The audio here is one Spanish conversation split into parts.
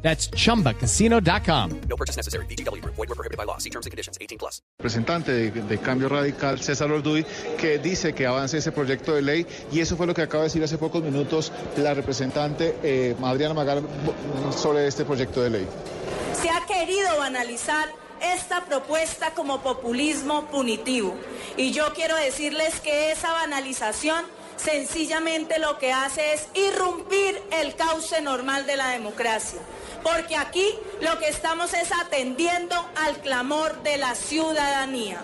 That's chumbacasino.com. No purchase necessary. BGW. Void were prohibited by law. See terms and conditions. 18 plus. representante de, de Cambio Radical, César Orduy, que dice que avance ese proyecto de ley y eso fue lo que acaba de decir hace pocos minutos la representante eh, Adriana Magar sobre este proyecto de ley. Se ha querido banalizar esta propuesta como populismo punitivo y yo quiero decirles que esa banalización sencillamente lo que hace es irrumpir el cauce normal de la democracia. Porque aquí lo que estamos es atendiendo al clamor de la ciudadanía.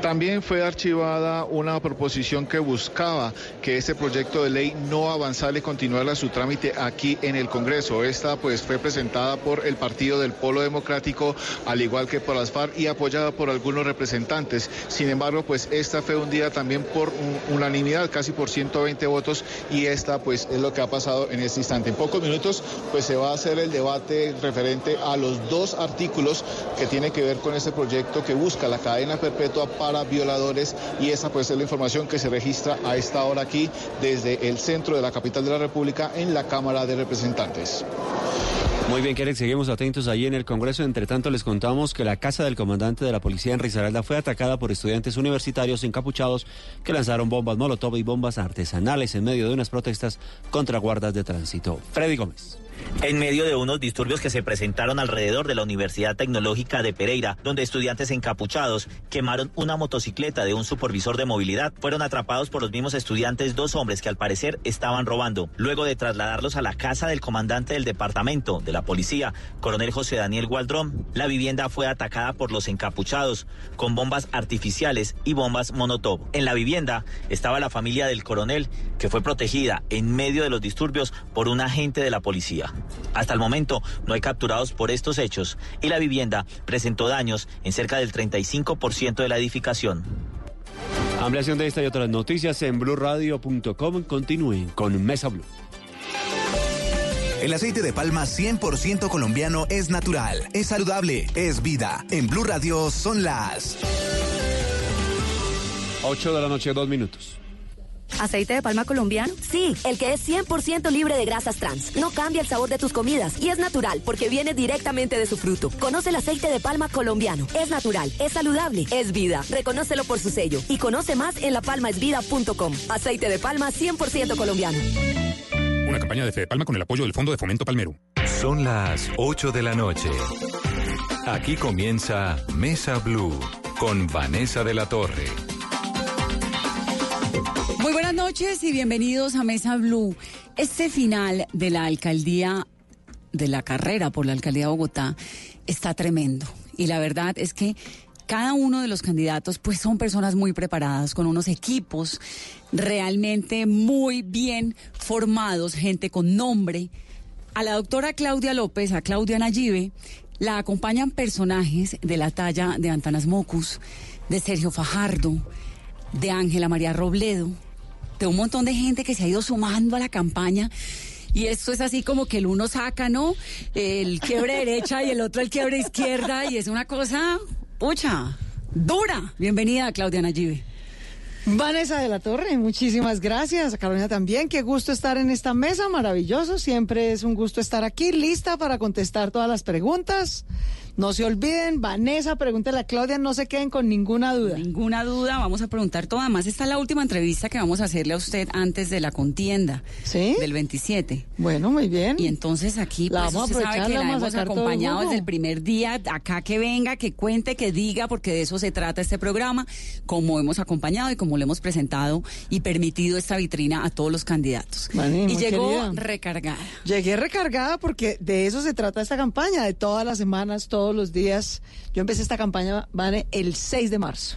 También fue archivada una proposición que buscaba que este proyecto de ley no avanzara y continuara su trámite aquí en el Congreso. Esta pues fue presentada por el Partido del Polo Democrático, al igual que por las FARC y apoyada por algunos representantes. Sin embargo, pues esta fue hundida también por un- unanimidad, casi por 120 votos y esta pues es lo que ha pasado en este instante. En pocos minutos pues se va a hacer el debate referente a los dos artículos que tiene que ver con este proyecto que busca la cadena perpetua para violadores y esa pues es la información que se registra a esta hora aquí desde el centro de la capital de la República en la Cámara de Representantes. Muy bien, Keren, seguimos atentos allí en el Congreso. Entre tanto, les contamos que la casa del comandante de la policía en Risaralda fue atacada por estudiantes universitarios encapuchados que lanzaron bombas molotov y bombas artesanales en medio de unas protestas contra guardas de tránsito. Freddy Gómez. En medio de unos disturbios que se presentaron alrededor de la Universidad Tecnológica de Pereira, donde estudiantes encapuchados quemaron una motocicleta de un supervisor de movilidad, fueron atrapados por los mismos estudiantes dos hombres que al parecer estaban robando. Luego de trasladarlos a la casa del comandante del departamento de la policía, coronel José Daniel Gualdrón, la vivienda fue atacada por los encapuchados con bombas artificiales y bombas monotop. En la vivienda estaba la familia del coronel, que fue protegida en medio de los disturbios por un agente de la policía. Hasta el momento no hay capturados por estos hechos y la vivienda presentó daños en cerca del 35% de la edificación. Ampliación de esta y otras noticias en blurradio.com. Continúen con Mesa Blue. El aceite de palma 100% colombiano es natural, es saludable, es vida. En Blue Radio son las 8 de la noche, dos minutos. ¿Aceite de palma colombiano? Sí, el que es 100% libre de grasas trans. No cambia el sabor de tus comidas y es natural porque viene directamente de su fruto. Conoce el aceite de palma colombiano. Es natural, es saludable, es vida. Reconócelo por su sello y conoce más en lapalmaesvida.com. Aceite de palma 100% colombiano. Una campaña de Fede Palma con el apoyo del Fondo de Fomento Palmero. Son las 8 de la noche. Aquí comienza Mesa Blue con Vanessa de la Torre. Muy buenas noches y bienvenidos a Mesa Blue. Este final de la alcaldía, de la carrera por la alcaldía de Bogotá, está tremendo. Y la verdad es que cada uno de los candidatos pues son personas muy preparadas, con unos equipos realmente muy bien formados, gente con nombre. A la doctora Claudia López, a Claudia Nayibe, la acompañan personajes de la talla de Antanas Mocus, de Sergio Fajardo, de Ángela María Robledo, de un montón de gente que se ha ido sumando a la campaña. Y esto es así como que el uno saca, ¿no? El quiebre derecha y el otro el quiebre izquierda. Y es una cosa, pucha, dura. Bienvenida, Claudia Nayibe. Vanessa de la Torre, muchísimas gracias. Carolina también, qué gusto estar en esta mesa, maravilloso. Siempre es un gusto estar aquí, lista para contestar todas las preguntas. No se olviden, Vanessa, pregúntele a Claudia, no se queden con ninguna duda. Ninguna duda, vamos a preguntar todo. Además, esta es la última entrevista que vamos a hacerle a usted antes de la contienda ¿Sí? del 27. Bueno, muy bien. Y entonces aquí La pues, vamos a usted sabe que la hemos todo el acompañado desde el primer día, acá que venga, que cuente, que diga, porque de eso se trata este programa, como hemos acompañado y como le hemos presentado y permitido esta vitrina a todos los candidatos. Vale, y llegó querida. recargada. Llegué recargada porque de eso se trata esta campaña, de todas las semanas, todos los días. Yo empecé esta campaña, el 6 de marzo.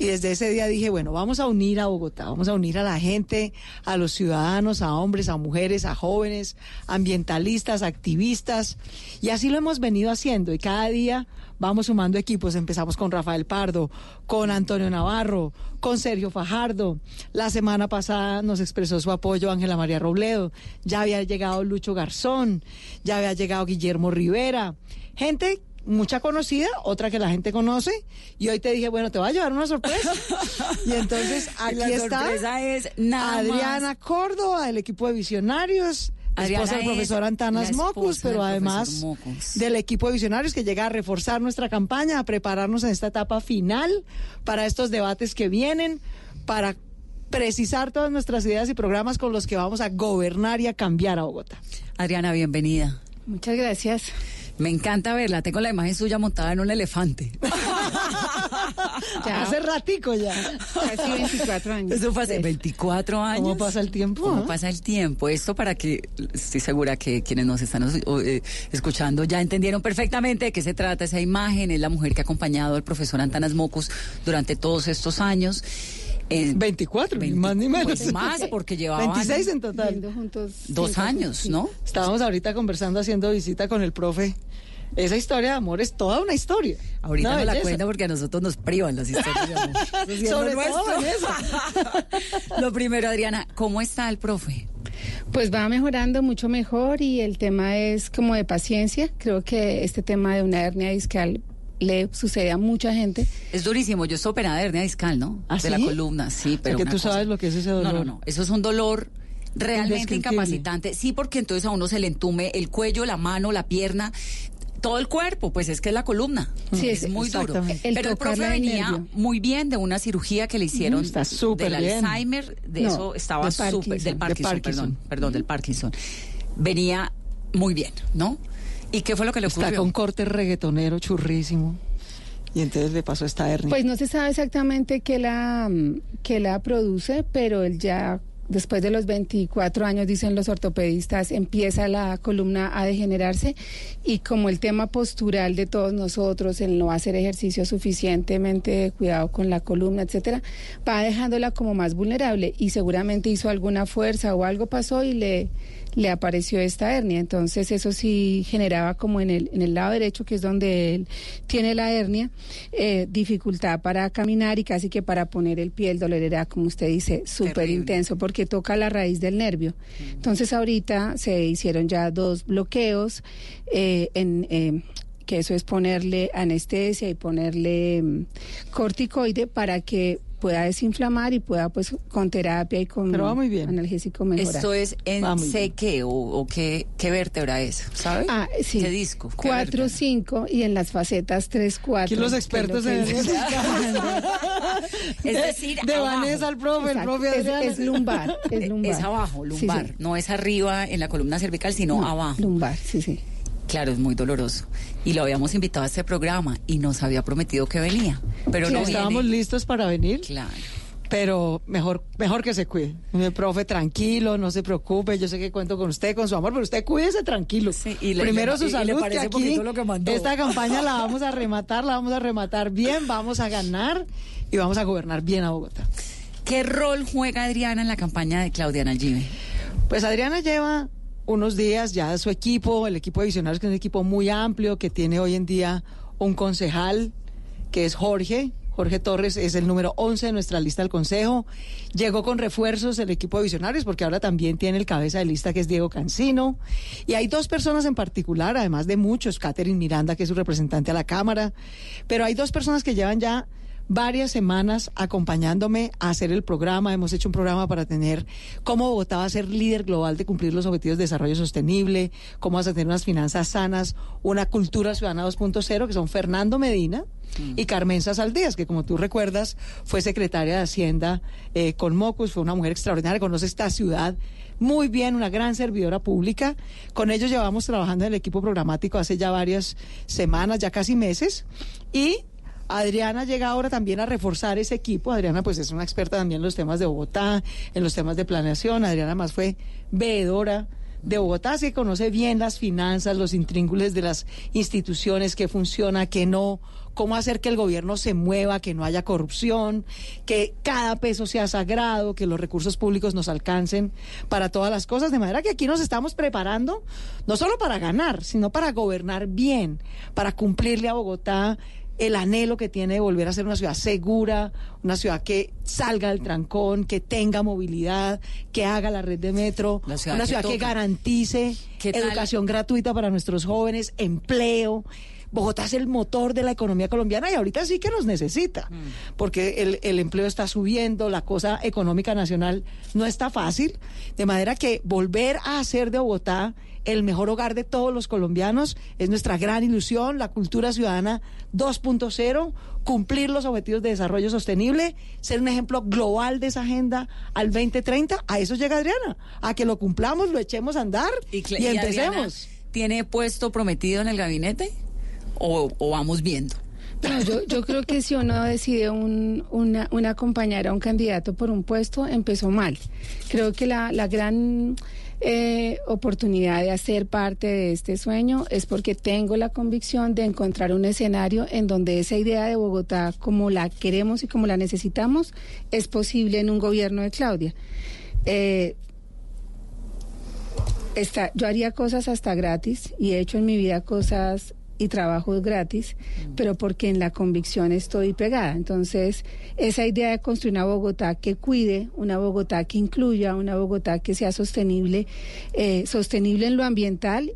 Y desde ese día dije, bueno, vamos a unir a Bogotá, vamos a unir a la gente, a los ciudadanos, a hombres, a mujeres, a jóvenes, ambientalistas, activistas. Y así lo hemos venido haciendo. Y cada día vamos sumando equipos. Empezamos con Rafael Pardo, con Antonio Navarro, con Sergio Fajardo. La semana pasada nos expresó su apoyo Ángela María Robledo. Ya había llegado Lucho Garzón, ya había llegado Guillermo Rivera. Gente mucha conocida, otra que la gente conoce, y hoy te dije, bueno, te voy a llevar una sorpresa. y entonces aquí la está sorpresa es nada Adriana más. Córdoba, del equipo de Visionarios, Adriana esposa del es profesor Antanas Mocus, pero además Mocus. del equipo de Visionarios que llega a reforzar nuestra campaña, a prepararnos en esta etapa final para estos debates que vienen, para precisar todas nuestras ideas y programas con los que vamos a gobernar y a cambiar a Bogotá. Adriana, bienvenida. Muchas gracias. Me encanta verla. Tengo la imagen suya montada en un elefante. Ya hace ratico ya. Casi 24 años. Eso fue hace 24 años. ¿Cómo pasa el tiempo? ¿Cómo ah? pasa el tiempo? Esto para que estoy segura que quienes nos están eh, escuchando ya entendieron perfectamente de qué se trata esa imagen. Es la mujer que ha acompañado al profesor Antanas Mocus durante todos estos años. Eh, 24, ni más ni menos. pues más, porque llevaban 26 en total. Juntos dos cinco años, sí. ¿no? Estábamos ahorita conversando, haciendo visita con el profe. Esa historia de amor es toda una historia. Ahorita no la cuenta porque a nosotros nos privan las historias de amor. Eso es Sobre todo. Lo primero, Adriana, ¿cómo está el profe? Pues va mejorando mucho mejor y el tema es como de paciencia. Creo que este tema de una hernia discal le sucede a mucha gente. Es durísimo. Yo estoy operada de hernia discal, ¿no? ¿Ah, de la columna, sí, pero. que tú cosa- sabes lo que es ese dolor. No, no, no. Eso es un dolor realmente incapacitante. Sí, porque entonces a uno se le entume el cuello, la mano, la pierna. Todo el cuerpo, pues es que es la columna. Sí, es, es- muy duro. El Pero el profe venía nervio. muy bien de una cirugía que le hicieron Está súper del bien. Alzheimer, de No, eso estaba súper Parkinson. del De Parkinson, Parkinson. perdón, perdón, del Parkinson. Venía muy bien, ¿no? ¿Y qué fue lo que le Está ocurrió? con corte reggaetonero churrísimo. Y entonces le pasó esta hernia. Pues no se sabe exactamente qué la, mm, qué la produce, pero él ya después de los 24 años, dicen los ortopedistas, empieza la columna a degenerarse y como el tema postural de todos nosotros, el no hacer ejercicio suficientemente de cuidado con la columna, etcétera, va dejándola como más vulnerable y seguramente hizo alguna fuerza o algo pasó y le le apareció esta hernia. Entonces eso sí generaba como en el, en el lado derecho, que es donde él tiene la hernia, eh, dificultad para caminar y casi que para poner el pie. El dolor era, como usted dice, súper intenso porque toca la raíz del nervio. Entonces ahorita se hicieron ya dos bloqueos eh, en... eh, que eso es ponerle anestesia y ponerle mm, corticoide para que pueda desinflamar y pueda pues con terapia y con Pero va muy bien. analgésico mejorar. Esto es en bien. CQ o, o qué, qué vértebra es, ¿sabe? Ah, sí. ¿Qué disco? ¿Qué 4, vértebra? 5 y en las facetas 3, 4. Aquí los expertos en Es decir, de abajo. Vanessa al profe, el profe es, es lumbar, es lumbar. Es abajo, Sí, lumbar. sí. No es arriba en la columna cervical, sino No, abajo. Lumbar, sí, sí. Claro, es muy doloroso. Y lo habíamos invitado a este programa y nos había prometido que venía. Pero no estábamos viene. listos para venir, Claro. pero mejor, mejor que se cuide. Mi profe, tranquilo, no se preocupe. Yo sé que cuento con usted, con su amor, pero usted cuídese tranquilo. Sí, y le- Primero le- su y- y le salud, parece que aquí lo que mandó. esta campaña la vamos a rematar, la vamos a rematar bien, vamos a ganar y vamos a gobernar bien a Bogotá. ¿Qué rol juega Adriana en la campaña de Claudia Nalgive? Pues Adriana lleva unos días ya su equipo, el equipo de visionarios, que es un equipo muy amplio, que tiene hoy en día un concejal, que es Jorge. Jorge Torres es el número 11 de nuestra lista del Consejo. Llegó con refuerzos el equipo de visionarios, porque ahora también tiene el cabeza de lista, que es Diego Cancino. Y hay dos personas en particular, además de muchos, Catherine Miranda, que es su representante a la Cámara. Pero hay dos personas que llevan ya varias semanas acompañándome a hacer el programa. Hemos hecho un programa para tener cómo Bogotá va a ser líder global de cumplir los objetivos de desarrollo sostenible, cómo vas a tener unas finanzas sanas, una cultura ciudadana 2.0, que son Fernando Medina y Carmen Saldías, que como tú recuerdas fue secretaria de Hacienda eh, con Mocus, fue una mujer extraordinaria, conoce esta ciudad muy bien, una gran servidora pública. Con ellos llevamos trabajando en el equipo programático hace ya varias semanas, ya casi meses, y Adriana llega ahora también a reforzar ese equipo. Adriana pues es una experta también en los temas de Bogotá, en los temas de planeación. Adriana más fue veedora de Bogotá, se conoce bien las finanzas, los intríngules de las instituciones, qué funciona, qué no, cómo hacer que el gobierno se mueva, que no haya corrupción, que cada peso sea sagrado, que los recursos públicos nos alcancen para todas las cosas. De manera que aquí nos estamos preparando no solo para ganar, sino para gobernar bien, para cumplirle a Bogotá el anhelo que tiene de volver a ser una ciudad segura, una ciudad que salga del trancón, que tenga movilidad, que haga la red de metro, ciudad una que ciudad que garantice educación gratuita para nuestros jóvenes, empleo. Bogotá es el motor de la economía colombiana y ahorita sí que nos necesita, porque el, el empleo está subiendo, la cosa económica nacional no está fácil, de manera que volver a hacer de Bogotá el mejor hogar de todos los colombianos es nuestra gran ilusión, la cultura ciudadana 2.0, cumplir los objetivos de desarrollo sostenible, ser un ejemplo global de esa agenda al 2030, a eso llega Adriana, a que lo cumplamos, lo echemos a andar y, Cla- y Adriana, empecemos. ¿Tiene puesto prometido en el gabinete? ¿O, o vamos viendo? No, yo, yo creo que si uno decide un, una, una acompañar a un candidato por un puesto, empezó mal. Creo que la, la gran eh, oportunidad de hacer parte de este sueño es porque tengo la convicción de encontrar un escenario en donde esa idea de Bogotá, como la queremos y como la necesitamos, es posible en un gobierno de Claudia. Eh, está, yo haría cosas hasta gratis y he hecho en mi vida cosas y trabajos gratis, pero porque en la convicción estoy pegada. Entonces, esa idea de construir una Bogotá que cuide, una Bogotá que incluya, una Bogotá que sea sostenible, eh, sostenible en lo ambiental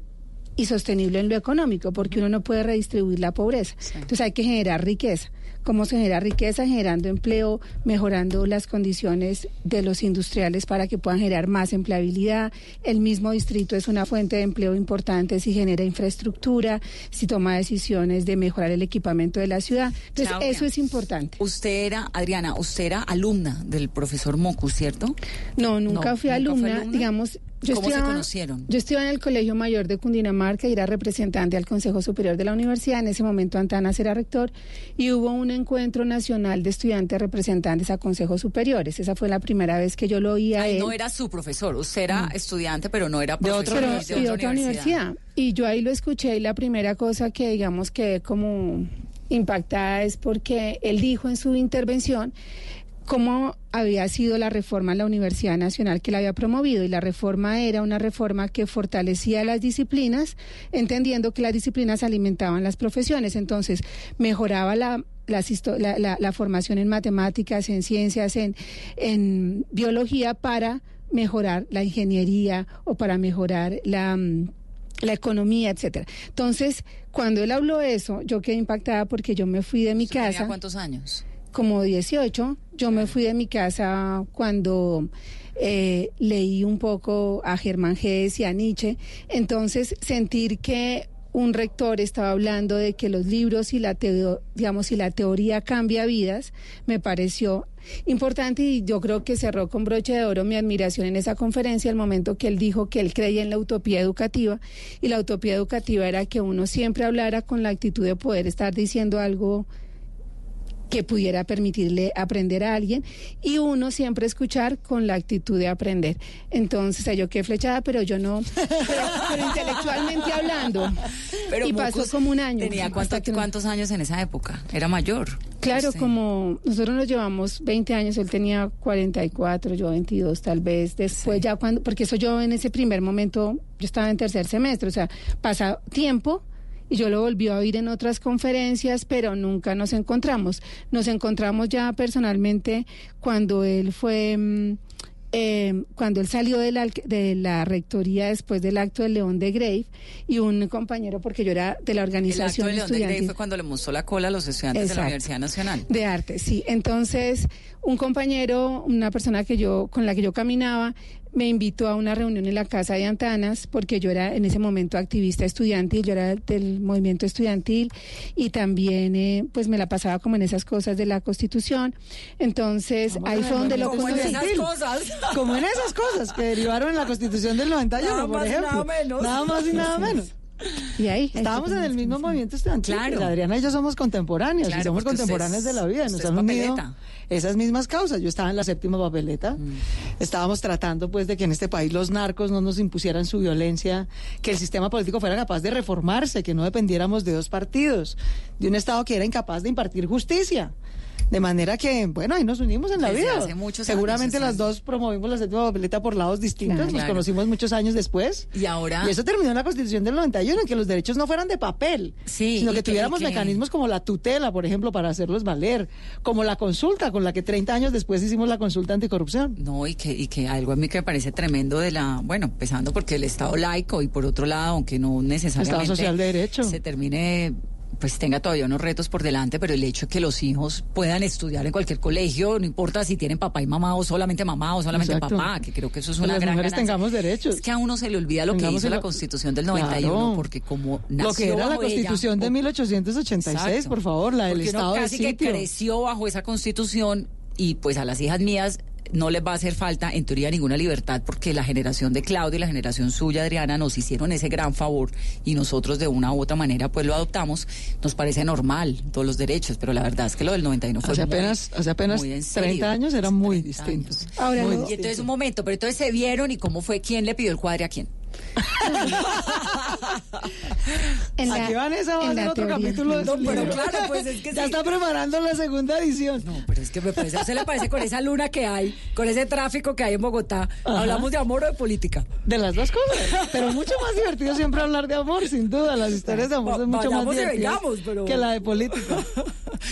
y sostenible en lo económico, porque uno no puede redistribuir la pobreza. Entonces hay que generar riqueza. ¿Cómo se genera riqueza? Generando empleo, mejorando las condiciones de los industriales para que puedan generar más empleabilidad. El mismo distrito es una fuente de empleo importante si genera infraestructura, si toma decisiones de mejorar el equipamiento de la ciudad. Entonces Claudia, eso es importante. Usted era, Adriana, usted era alumna del profesor Mocus, ¿cierto? No, nunca No, fui ¿nunca fue alumna, alumna? digamos. Yo ¿Cómo se conocieron? Yo estudiaba en el Colegio Mayor de Cundinamarca y era representante al Consejo Superior de la Universidad. En ese momento Antanas era rector y hubo un encuentro nacional de estudiantes representantes a consejos superiores. Esa fue la primera vez que yo lo oí a Ay, él. no era su profesor, usted era estudiante, pero no era Pero- profesor y de otra universidad. Y yo ahí lo escuché y la primera cosa que digamos que como impactada es porque él dijo en su intervención cómo había sido la reforma en la Universidad Nacional que la había promovido y la reforma era una reforma que fortalecía las disciplinas, entendiendo que las disciplinas alimentaban las profesiones, entonces mejoraba la la, la- la formación en matemáticas, en ciencias, en, en biología para mejorar la ingeniería o para mejorar la, mm, la economía, etcétera. Entonces, cuando él habló eso, yo quedé impactada porque yo me fui de mi ¿Usted tenía casa cuántos años? como 18. Yo me fui de mi casa cuando eh, leí un poco a Germán Gess y a Nietzsche. Entonces, sentir que un rector estaba hablando de que los libros y la digamos y la teoría cambia vidas, me pareció importante y yo creo que cerró con broche de oro mi admiración en esa conferencia el momento que él dijo que él creía en la utopía educativa y la utopía educativa era que uno siempre hablara con la actitud de poder estar diciendo algo que pudiera permitirle aprender a alguien y uno siempre escuchar con la actitud de aprender. Entonces, yo quedé flechada, pero yo no, pero, pero intelectualmente hablando. Pero y pasó como un año. ¿Tenía cuánto- que cuántos años en esa época? Era mayor. Claro, Sí. como nosotros nos llevamos 20 años, él tenía 44, yo 22 tal vez, después ya cuando, porque eso yo en ese primer momento, yo estaba en tercer semestre, o sea, pasa tiempo yo lo volví a oír en otras conferencias, pero nunca nos encontramos. Nos encontramos ya personalmente cuando él fue... mm, eh, cuando él salió de la, de la rectoría después del acto del León de Grave y un compañero, porque yo era de la El acto organización de León de estudiantil fue cuando le mostró la cola a los estudiantes de la. Universidad Nacional. de arte, sí. Entonces, un compañero, una persona que yo, con la que yo caminaba, me invitó a una reunión en la casa de Antanas, porque yo era en ese momento activista estudiantil, yo era del movimiento estudiantil y también, eh, pues, me la pasaba como en esas cosas de la Constitución. Entonces, ahí fue donde lo Como en conocí. esas cosas. Como en esas cosas que derivaron en la Constitución del 91, Nada por más ejemplo. nada menos. Nada más y nada menos. Y ahí. Estábamos en el mismo movimiento estudiantil. Claro. La Adriana y yo somos contemporáneas. Claro, y somos usted de la vida. Nos han unido esas mismas causas. Yo estaba en la séptima papeleta. Mm. Estábamos tratando, pues, de que en este país los narcos no nos impusieran su violencia, que el sistema político fuera capaz de reformarse, que no dependiéramos de dos partidos, de un Estado que era incapaz de impartir justicia. De manera que, bueno, ahí nos unimos en la Desde vida. hace muchos Seguramente años, las dos promovimos la séptima papeleta por lados distintos. Claro. Nos Claro. conocimos muchos años después. Y ahora- Y eso terminó en la Constitución del 91, en que los derechos no fueran de papel, Sí, sino que tuviéramos que- mecanismos como la tutela, por ejemplo, para hacerlos valer, como la consulta, con la que 30 años después hicimos la consulta anticorrupción. No, y que, y que algo a mí que me parece tremendo de la, bueno, empezando porque el Estado laico y por otro lado, aunque no necesariamente Estado social de derecho. se termine, pues tenga todavía unos retos por delante, pero el hecho de que los hijos puedan estudiar en cualquier colegio, no importa si tienen papá y mamá o solamente mamá o solamente Exacto. papá, que creo que eso es Que una las gran mujeres ganancia. tengamos derechos. Es que a uno se le olvida lo que hizo la Constitución del 91, Claro. porque como nació Lo que era la ella, Constitución de o- 1886, Exacto. por favor, la del Porque uno Estado de casi que sitio. creció bajo esa constitución y pues a las hijas mías no les va a hacer falta en teoría ninguna libertad porque la generación de Claudia y la generación suya Adriana nos hicieron ese gran favor y nosotros de una u otra manera pues lo adoptamos. Nos parece normal todos los derechos pero la verdad es que lo del 91 fue Hace muy- apenas, hace apenas muy en serio. 30 años era muy distinto. Ahora, Muy no- y entonces un momento pero entonces se vieron y cómo fue quién le pidió el cuadre a quién la- Aquí Vanessa va a la otro teoría. capítulo de No, su pero libro. claro, pues es que Ya sí. está preparando la segunda edición. no pero es que me parece, ¿se le parece con esa luna que hay con ese tráfico que hay en Bogotá Ajá. hablamos de amor o de política De las dos cosas. Pero mucho más divertido siempre hablar de amor, sin duda. Las historias de amor son mucho más divertidas vengamos, pero- que la de política.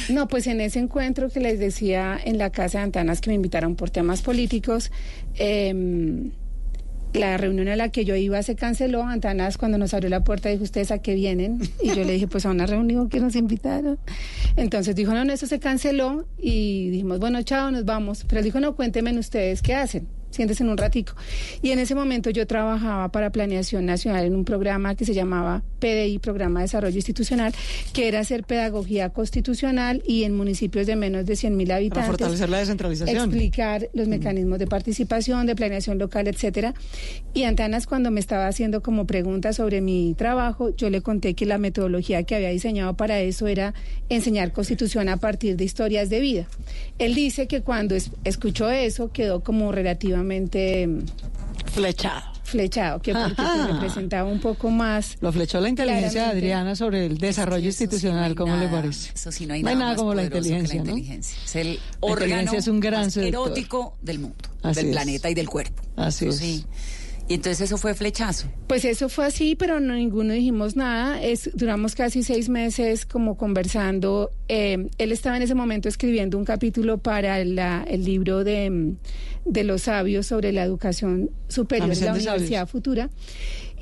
No, pues en ese encuentro que les decía en la casa de Antanas que me invitaron por temas políticos, em, la reunión a la que yo iba se canceló. Antanas cuando nos abrió la puerta dijo, ¿ustedes a qué vienen? Y yo le dije, pues a una reunión que nos invitaron. Entonces dijo, no, no, eso se canceló y dijimos, bueno, chao, nos vamos. Pero él dijo, no, cuéntenme ustedes qué hacen. Siéntese en un ratico. Y en ese momento yo trabajaba para Planeación Nacional en un programa que se llamaba PDI, Programa de Desarrollo Institucional, que era hacer pedagogía constitucional y en municipios de menos de 100 mil habitantes. Para fortalecer la descentralización. Explicar los mecanismos de participación, de planeación local, etcétera. Y Antanas, cuando me estaba haciendo como preguntas sobre mi trabajo, yo le conté que la metodología que había diseñado para eso era enseñar constitución a partir de historias de vida. Él dice que cuando es- escuchó eso quedó como relativamente mm, Flechado. flechado, que porque pues, Ajá. representaba un poco más. Lo flechó la inteligencia de. Adriana sobre el desarrollo sí no institucional, ¿cómo le parece? Eso sí, no hay No hay nada, como la poderoso que inteligencia, ¿no? inteligencia. Es el La órgano inteligencia es un gran más erótico del mundo, Así del es. planeta y del cuerpo. Así Eso es. sí. Y entonces eso fue flechazo. Pues eso fue así, pero no ninguno dijimos nada. Es, duramos casi seis meses como conversando. Eh, él estaba en ese momento escribiendo un capítulo para la- el libro de, de los sabios sobre la educación superior La de la. Universidad Futura.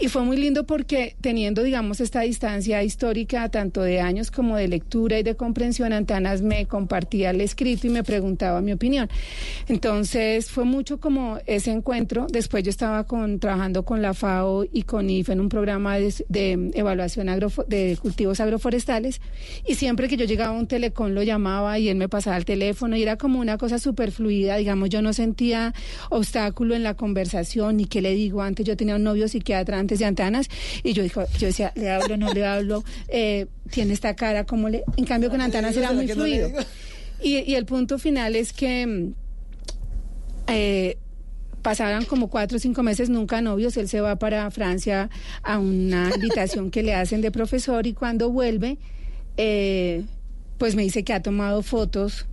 Y fue muy lindo porque teniendo, digamos, esta distancia histórica, tanto de años como de lectura y de comprensión, Antanas me compartía el escrito y me preguntaba mi opinión. Entonces fue mucho como ese encuentro. Después yo estaba con, trabajando con la FAO y con IFE en un programa de, de evaluación agrofo- de cultivos agroforestales. Y siempre que yo llegaba a un telecom lo llamaba y él me pasaba el teléfono y era como una cosa súper fluida. Digamos, yo no sentía obstáculo en la conversación ni qué le digo antes. Yo tenía un novio psiquiatra de Antanas y yo, dijo, yo decía, le hablo, no le hablo, eh, tiene esta cara, como le... En cambio con Antanas era muy fluido. Y, y el punto final es que... mm, eh, pasaban como cuatro o cinco meses nunca novios, él se va para Francia a una invitación que le hacen de profesor y cuando vuelve, eh, pues me dice que ha tomado fotos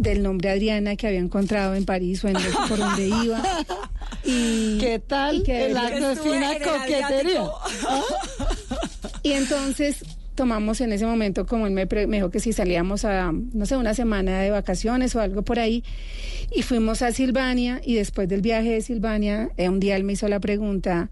del nombre Adriana que había encontrado en París o en por donde iba. Y, ¿Qué tal y que- el acto en el coquetería? Adriático. Y entonces tomamos en ese momento, como él me, pre- me dijo que si salíamos a, no sé, una semana de vacaciones o algo por ahí, y fuimos a Silvania, y después del viaje de Silvania, eh, un día él me hizo la pregunta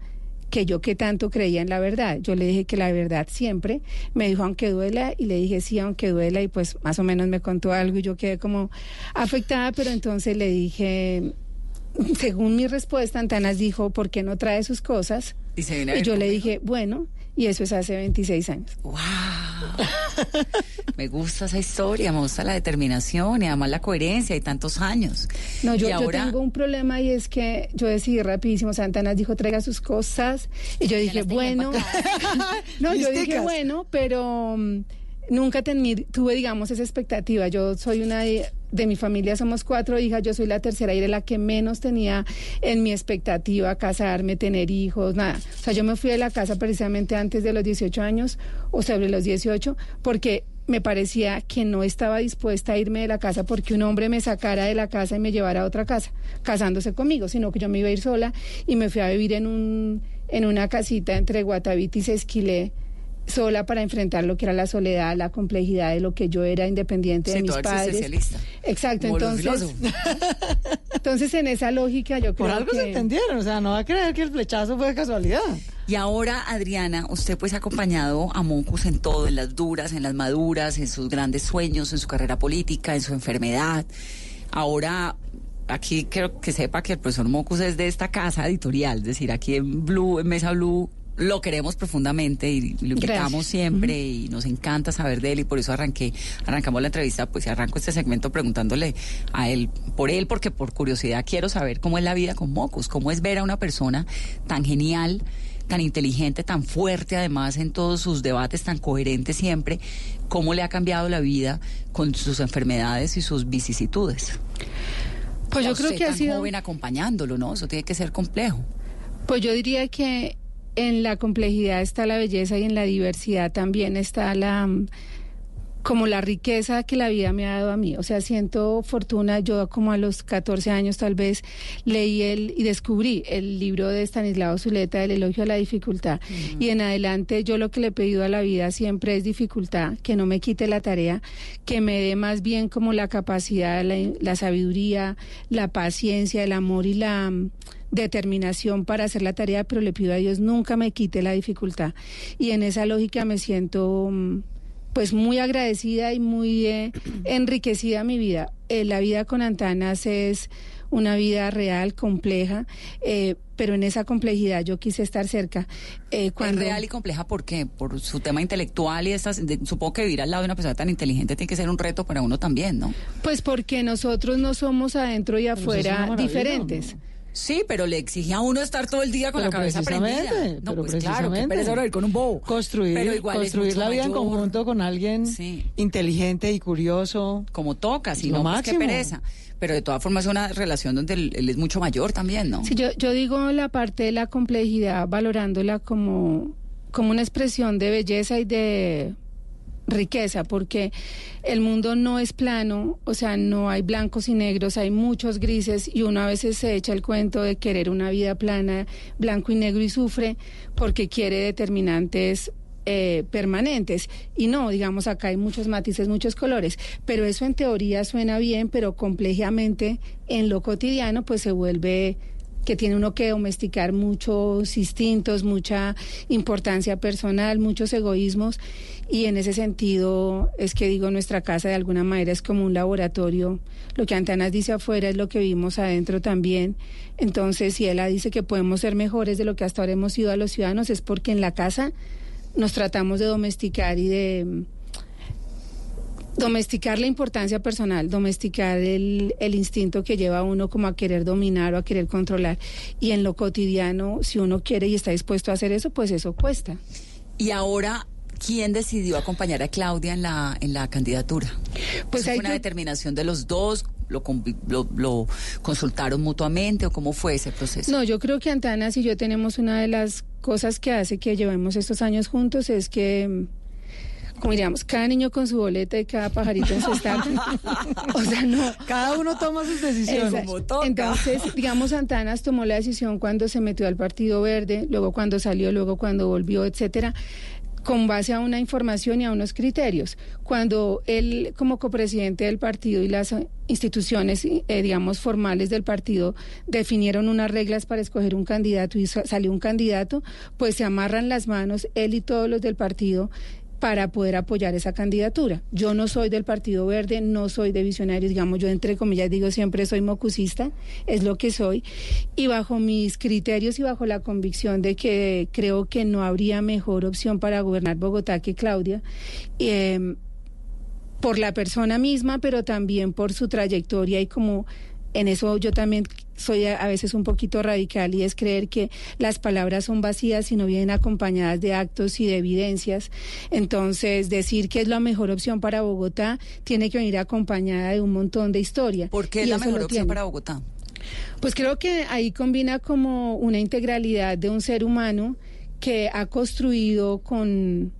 que yo que tanto creía en la verdad. Yo le dije que la verdad siempre, me dijo aunque duela, y le dije sí, aunque duela, y pues más o menos me contó algo y yo quedé como afectada, pero entonces le dije, según mi respuesta, Antanas dijo, ¿por qué no trae sus cosas? Y se viene a Y yo le dije, bueno, y eso es hace 26 años. ¡Wow! me gusta esa historia, me gusta la determinación y además la coherencia y tantos años. No, yo, ahora- tengo un problema y es que yo decidí rapidísimo, Santana dijo traiga sus cosas y yo dije, bueno, no, yo dije, bueno, pero mm, nunca tuve, digamos, esa expectativa. Yo soy una de, de mi familia, somos cuatro hijas, yo soy la tercera y era la que menos tenía en mi expectativa casarme, tener hijos, nada. O sea, yo me fui de la casa precisamente antes de los 18 años o sobre los 18 porque me parecía que no estaba dispuesta a irme de la casa porque un hombre me sacara de la casa y me llevara a otra casa, casándose conmigo, sino que yo me iba a ir sola y me fui a vivir en un en una casita entre Guatavita y Sesquilé sola para enfrentar lo que era la soledad, la complejidad de lo que yo era independiente de Sí, mis todo padres. existencialista. Exacto, Como entonces entonces en esa lógica yo creo Por algo que se entendieron, o sea, no va a creer que el flechazo fue de casualidad. Y ahora, Adriana, usted pues ha acompañado a Mocus en todo, en las duras, en las maduras, en sus grandes sueños, en su carrera política, en su enfermedad. Ahora, aquí quiero que sepa que el profesor Mocus es de esta casa editorial, es decir, aquí en Blue, en Mesa Blue, lo queremos profundamente y lo invitamos Gracias. siempre y nos encanta saber de él y por eso arranqué, arrancamos la entrevista, pues arranco este segmento preguntándole a él, por él, porque por curiosidad quiero saber cómo es la vida con Mocus, cómo es ver a una persona tan genial, tan inteligente, tan fuerte además en todos sus debates, tan coherente siempre, cómo le ha cambiado la vida con sus enfermedades y sus vicisitudes. Pues yo creo que ha tan sido joven acompañándolo, ¿no? Eso tiene que ser complejo. Pues yo diría que en la complejidad está la belleza y en la diversidad también está la mm, como la riqueza que la vida me ha dado a mí. O sea, siento fortuna. Yo como a los 14 años tal vez leí el y descubrí el libro de Stanislao Zuleta, El elogio a la dificultad. Y en adelante yo lo que le he pedido a la vida siempre es dificultad, que no me quite la tarea, que me dé más bien como la capacidad, la, la sabiduría, la paciencia, el amor y la mm, determinación para hacer la tarea, pero le pido a Dios nunca me quite la dificultad. Y en esa lógica me siento mm, pues muy agradecida y muy eh, enriquecida mi vida. Eh, la vida con Antanas es una vida real, compleja, eh, pero en esa complejidad yo quise estar cerca. Eh, cuando... Es real y compleja, ¿por qué? Por su tema intelectual y estas, de- supongo que vivir al lado de una persona tan inteligente tiene que ser un reto para uno también, ¿no? Pues porque nosotros no somos adentro y afuera diferentes. Sí, pero le exige a uno estar todo el día con Pero la cabeza prendida. precisamente, No, pero pues claro, que precisamente. pereza ahora ir con un bobo. Construir, Pero igual construir la vida en conjunto con alguien inteligente y curioso. Como toca, si no, pues qué pereza. Pero de todas formas es una relación donde él, él es mucho mayor también, ¿no? Sí, yo, yo digo la parte de la complejidad valorándola como, como una expresión de belleza y de riqueza, porque el mundo no es plano, o sea, no hay blancos y negros, hay muchos grises y uno a veces se echa el cuento de querer una vida plana, blanco y negro y sufre porque quiere determinantes eh, permanentes. Y no, digamos, acá hay muchos matices, muchos colores, pero eso en teoría suena bien, pero complejamente en lo cotidiano pues se vuelve que tiene uno que domesticar muchos instintos, mucha importancia personal, muchos egoísmos. Y en ese sentido es que digo nuestra casa de alguna manera es como un laboratorio, lo que Antanas dice afuera es lo que vimos adentro también, entonces si ella dice que podemos ser mejores de lo que hasta ahora hemos sido a los ciudadanos es porque en la casa nos tratamos de domesticar y de domesticar la importancia personal, domesticar el, el instinto que lleva a uno como a querer dominar o a querer controlar. Y en lo cotidiano, si uno quiere y está dispuesto a hacer eso, pues eso cuesta. Y ahora, ¿quién decidió acompañar a Claudia en la, en la candidatura? Pues ¿Eso hay fue una que- determinación de los dos? ¿Lo, lo, lo consultaron mutuamente o cómo fue ese proceso? No, yo creo que Antanas y yo tenemos una de las cosas que hace que llevemos estos años juntos es que, como diríamos, cada niño con su boleta y cada pajarito en su estante. o sea, no. Cada uno toma sus decisiones. Entonces, digamos, Antanas tomó la decisión cuando se metió al Partido Verde, luego cuando salió, luego cuando volvió, etcétera con base a una información y a unos criterios. Cuando él, como copresidente del partido y las instituciones, eh, digamos, formales del partido, definieron unas reglas para escoger un candidato y sa- salió un candidato, pues se amarran las manos, él y todos los del partido, para poder apoyar esa candidatura. Yo no soy del Partido Verde, no soy de Visionarios, digamos, yo entre comillas digo siempre soy mocusista, es lo que soy, y bajo mis criterios y bajo la convicción de que creo que no habría mejor opción para gobernar Bogotá que Claudia. Eh, por la persona misma, pero también por su trayectoria y como en eso yo también soy a, veces un poquito radical y es creer que las palabras son vacías y no vienen acompañadas de actos y de evidencias. Entonces, decir que es la mejor opción para Bogotá tiene que venir acompañada de un montón de historia. ¿Por qué es la mejor opción para Bogotá? Pues creo que ahí combina como una integralidad de un ser humano que ha construido con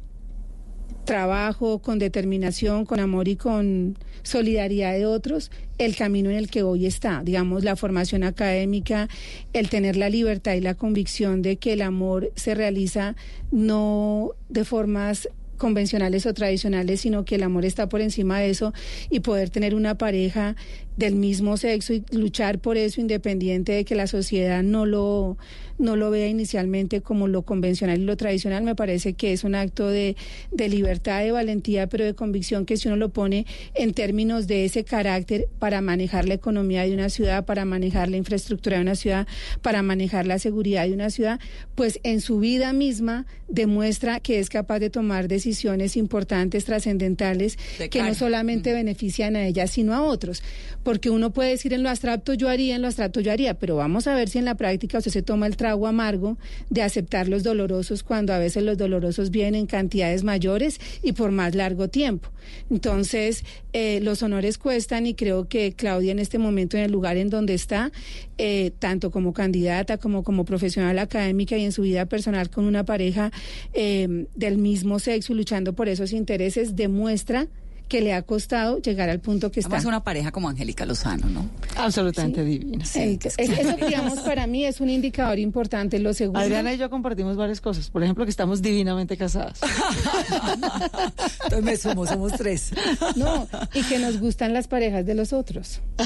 trabajo, con determinación, con amor y con solidaridad de otros, el camino en el que hoy está, digamos, la formación académica, el tener la libertad y la convicción de que el amor se realiza no de formas convencionales o tradicionales, sino que el amor está por encima de eso y poder tener una pareja del mismo sexo y luchar por eso independiente de que la sociedad no lo no lo vea inicialmente como lo convencional y lo tradicional, me parece que es un acto de, de libertad, de valentía, pero de convicción que si uno lo pone en términos de ese carácter para manejar la economía de una ciudad, para manejar la infraestructura de una ciudad, para manejar la seguridad de una ciudad, pues en su vida misma demuestra que es capaz de tomar decisiones importantes, trascendentales, que no solamente benefician a ella, sino a otros. Porque uno puede decir en lo abstracto yo haría, en lo abstracto yo haría, pero vamos a ver si en la práctica usted se toma el agua amargo de aceptar los dolorosos cuando a veces los dolorosos vienen en cantidades mayores y por más largo tiempo. Entonces, eh, los honores cuestan y creo que Claudia en este momento en el lugar en donde está, eh, tanto como candidata como como profesional académica y en su vida personal con una pareja eh, del mismo sexo luchando por esos intereses, demuestra que le ha costado llegar al punto que está. Es una pareja como Angélica Lozano, ¿no? Absolutamente divina. Sí, eso, digamos, para mí es un indicador importante. Lo segundo. Adriana y yo compartimos varias cosas. Por ejemplo, que estamos divinamente casadas. Entonces me sumo, somos tres. No, y que nos gustan las parejas de los otros.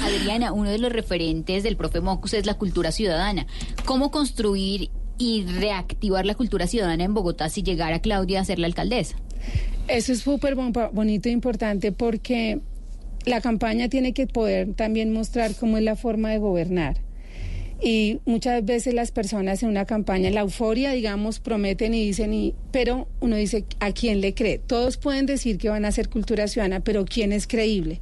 Adriana, uno de los referentes del profe Mocus es la cultura ciudadana. ¿Cómo construir y reactivar la cultura ciudadana en Bogotá si llegara Claudia a ser la alcaldesa? Eso es súper bonito e importante porque la campaña tiene que poder también mostrar cómo es la forma de gobernar. Y muchas veces las personas en una campaña, la euforia, digamos, prometen y dicen, y, pero uno dice, ¿a quién le cree? Todos pueden decir que van a hacer cultura ciudadana, pero ¿quién es creíble?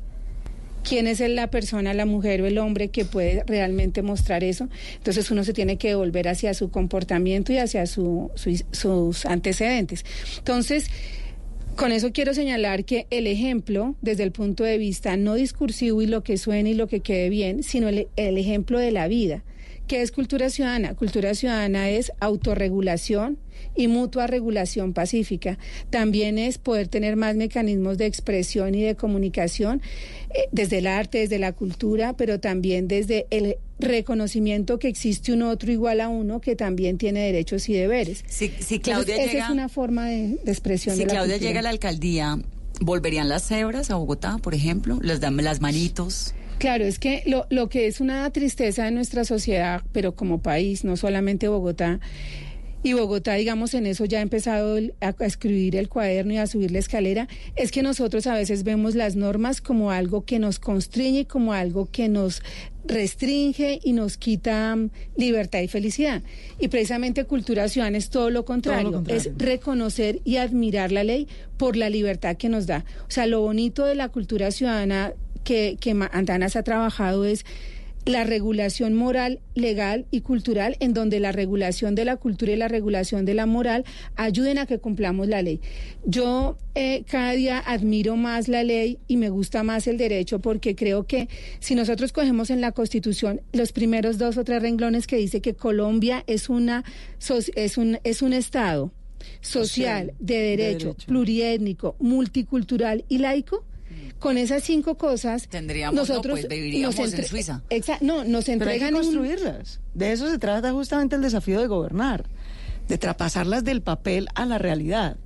quién es la persona, la mujer o el hombre que puede realmente mostrar eso. Entonces uno se tiene que volver hacia su comportamiento y hacia sus antecedentes. Entonces, con eso quiero señalar que el ejemplo, desde el punto de vista no discursivo y lo que suene y lo que quede bien, sino el, el ejemplo de la vida. ¿Qué es cultura ciudadana? Cultura ciudadana es autorregulación y mutua regulación pacífica. También es poder tener más mecanismos de expresión y de comunicación eh, desde el arte, desde la cultura, pero también desde el reconocimiento que existe un otro igual a uno que también tiene derechos y deberes. Si, Claudia esa es una forma de, expresión. Si de la Claudia llega a la alcaldía, ¿volverían las cebras a Bogotá, por ejemplo? ¿Les dan las manitos? Claro, es que lo, lo que es una tristeza de nuestra sociedad, pero como país, no solamente Bogotá, y Bogotá, digamos, en eso ya ha empezado a escribir el cuaderno y a subir la escalera, es que nosotros a veces vemos las normas como algo que nos constriñe, como algo que nos restringe y nos quita mm, libertad y felicidad. Y precisamente cultura ciudadana es todo lo contrario, es reconocer y admirar la ley por la libertad que nos da. O sea, lo bonito de la cultura ciudadana que, que Antanas ha trabajado es la regulación moral, legal y cultural, en donde la regulación de la cultura y la regulación de la moral ayuden a que cumplamos la ley. Yo eh, cada día admiro más la ley y me gusta más el derecho porque creo que si nosotros cogemos en la Constitución los primeros dos o tres renglones que dice que Colombia es, una, es, un, es un Estado social, de derecho, pluriétnico, multicultural y laico, con esas cinco cosas, Tendríamos, nosotros pues, viviríamos en Suiza. no, nos entregan Pero hay que construirlas. De eso se trata justamente el desafío de gobernar, de traspasarlas del papel a la realidad.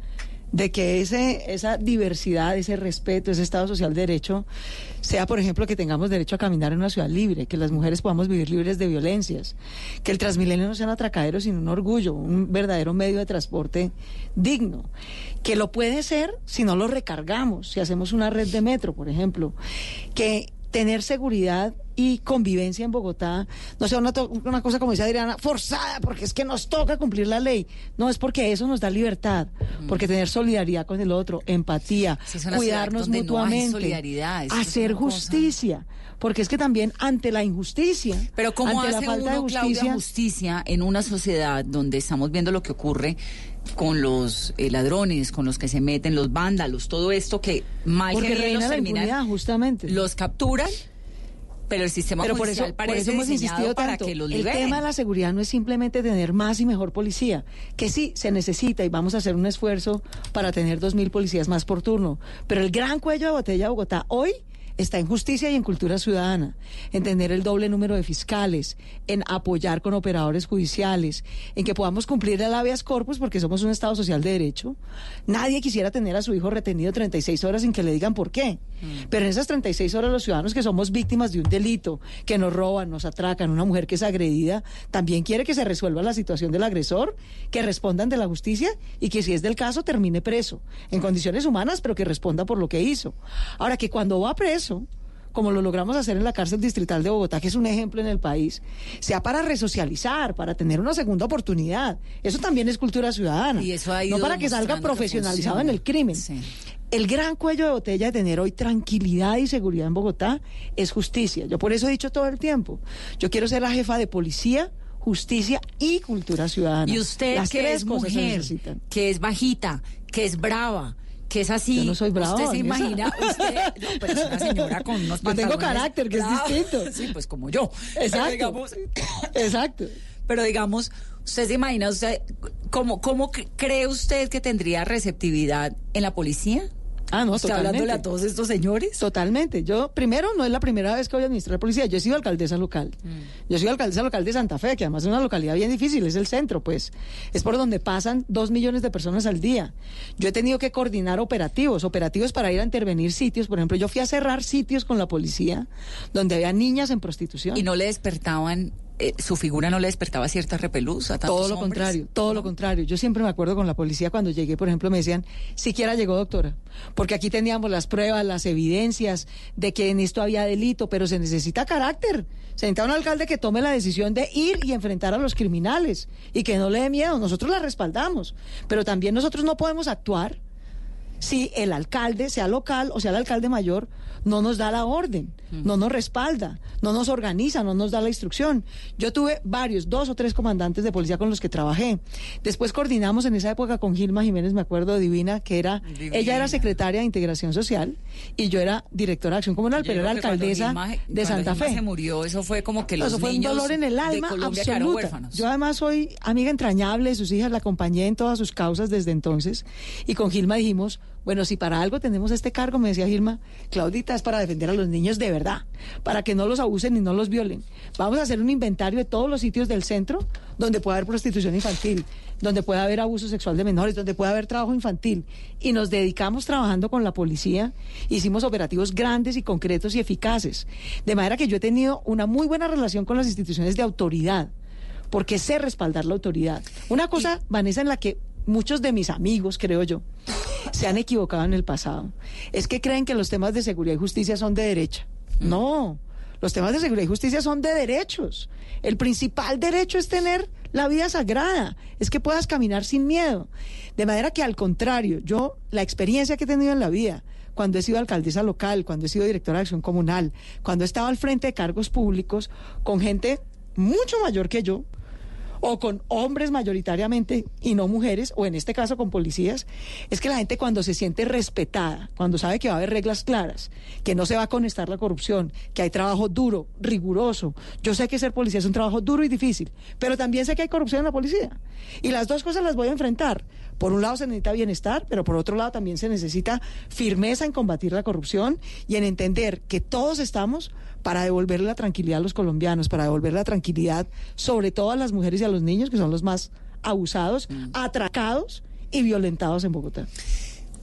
De que ese, esa diversidad, ese respeto, ese Estado social de derecho, sea, por ejemplo, que tengamos derecho a caminar en una ciudad libre, que las mujeres podamos vivir libres de violencias, que el Transmilenio no sea un atracadero, sino un orgullo, un verdadero medio de transporte digno, que lo puede ser si no lo recargamos, si hacemos una red de metro, por ejemplo, que tener seguridad y convivencia en Bogotá no sea una, una cosa, como dice Adriana, forzada, porque es que nos toca cumplir la ley. No, es porque eso nos da libertad, porque tener solidaridad con el otro, empatía, cuidarnos no mutuamente, es hacer cosa. justicia, porque es que también ante la injusticia, Pero ¿cómo ante hace la falta uno, de Claudia, justicia en una sociedad donde estamos viendo lo que ocurre con los eh, ladrones, con los que se meten, los vándalos, todo esto que mal porque reina los terminan, justamente. los capturan, pero el sistema Pero por eso, por parece eso hemos insistido para tanto. que los el liberen. tema de la seguridad no es simplemente tener más y mejor policía, que sí se necesita y vamos a hacer un esfuerzo para tener dos mil policías más por turno. Pero el gran cuello de botella de Bogotá hoy está en justicia y en cultura ciudadana, en tener el doble número de fiscales, en apoyar con operadores judiciales, en que podamos cumplir el habeas corpus porque somos un Estado social de derecho. Nadie quisiera tener a su hijo retenido 36 horas sin que le digan por qué. Pero en esas 36 horas los ciudadanos que somos víctimas de un delito, que nos roban, nos atracan, una mujer que es agredida, también quiere que se resuelva la situación del agresor, que respondan de la justicia y que si es del caso termine preso, en condiciones humanas, pero que responda por lo que hizo. Ahora que cuando va preso, como lo logramos hacer en la cárcel distrital de Bogotá, que es un ejemplo en el país, sea para resocializar, para tener una segunda oportunidad. Eso también es cultura ciudadana. Y eso ha no para que salga que profesionalizado en el crimen. El gran cuello de botella de tener hoy tranquilidad y seguridad en Bogotá es justicia. Yo por eso he dicho todo el tiempo, yo quiero ser la jefa de policía, justicia y cultura ciudadana. Y usted Las que es mujer, que es bajita, que es brava, que es así. Yo no soy brava, Usted se imagina, usted, no, pero es una señora con unos Yo tengo carácter, que es distinto. Sí, pues como yo. Exacto. Digamos, Exacto. pero digamos, usted se imagina, usted, ¿cómo, cómo cre- cree usted que tendría receptividad en la policía? Ah, no, ¿Está hablándole a todos estos señores? Totalmente. Yo, primero, no es la primera vez que voy a administrar policía. Yo he sido alcaldesa local. Yo soy alcaldesa local de Santa Fe, que además es una localidad bien difícil, es el centro, pues. Es por donde pasan dos millones de personas al día. Yo he tenido que coordinar operativos, operativos para ir a intervenir sitios. Por ejemplo, yo fui a cerrar sitios con la policía donde había niñas en prostitución. Y no le despertaban, eh, su figura no le despertaba cierta repelús a tantos Todo lo hombres? contrario, todo lo contrario. Yo siempre me acuerdo con la policía cuando llegué, por ejemplo, me decían, siquiera llegó doctora, porque aquí teníamos las pruebas, las evidencias de que en esto había delito, pero se necesita carácter. Se necesita un alcalde que tome la decisión de ir y enfrentar a los criminales y que no le dé miedo. Nosotros la respaldamos, pero también nosotros no podemos actuar si el alcalde, sea local o sea el alcalde mayor, no nos da la orden, no nos respalda, no nos organiza, no nos da la instrucción. Yo tuve varios, dos o tres comandantes de policía con los que trabajé. Después coordinamos en esa época con Gilma Jiménez, me acuerdo, divina, que era, Divina. ella era secretaria de Integración Social y yo era directora de Acción Comunal, Yo pero era alcaldesa Gilma- de Santa Gilma Fe. se murió, eso fue como que los eso fue un niños dolor en el alma absoluta. Yo además soy amiga entrañable de sus hijas, la acompañé en todas sus causas desde entonces. Y con Gilma dijimos, bueno, si para algo tenemos este cargo, me decía Gilma, Claudita, es para defender a los niños de verdad, para que no los abusen y no los violen. Vamos a hacer un inventario de todos los sitios del centro donde pueda haber prostitución infantil, donde pueda haber abuso sexual de menores, donde pueda haber trabajo infantil. Y nos dedicamos trabajando con la policía, hicimos operativos grandes y concretos y eficaces. De manera que yo he tenido una muy buena relación con las instituciones de autoridad, porque sé respaldar la autoridad. Una cosa, Vanessa, en la que muchos de mis amigos, creo yo, se han equivocado en el pasado, es que creen que los temas de seguridad y justicia son de derecha. No, los temas de seguridad y justicia son de derechos. El principal derecho es tener la vida sagrada, es que puedas caminar sin miedo. De manera que al contrario, yo la experiencia que he tenido en la vida, cuando he sido alcaldesa local, cuando he sido directora de acción comunal, cuando he estado al frente de cargos públicos con gente mucho mayor que yo, o con hombres mayoritariamente y no mujeres, o en este caso con policías, es que la gente cuando se siente respetada, cuando sabe que va a haber reglas claras, que no se va a conectar la corrupción, que hay trabajo duro, riguroso. Yo sé que ser policía es un trabajo duro y difícil, pero también sé que hay corrupción en la policía. Y las dos cosas las voy a enfrentar. Por un lado se necesita bienestar, pero por otro lado también se necesita firmeza en combatir la corrupción y en entender que todos estamos para devolverle la tranquilidad a los colombianos, para devolver la tranquilidad sobre todo a las mujeres y a los niños, que son los más abusados, atracados y violentados en Bogotá.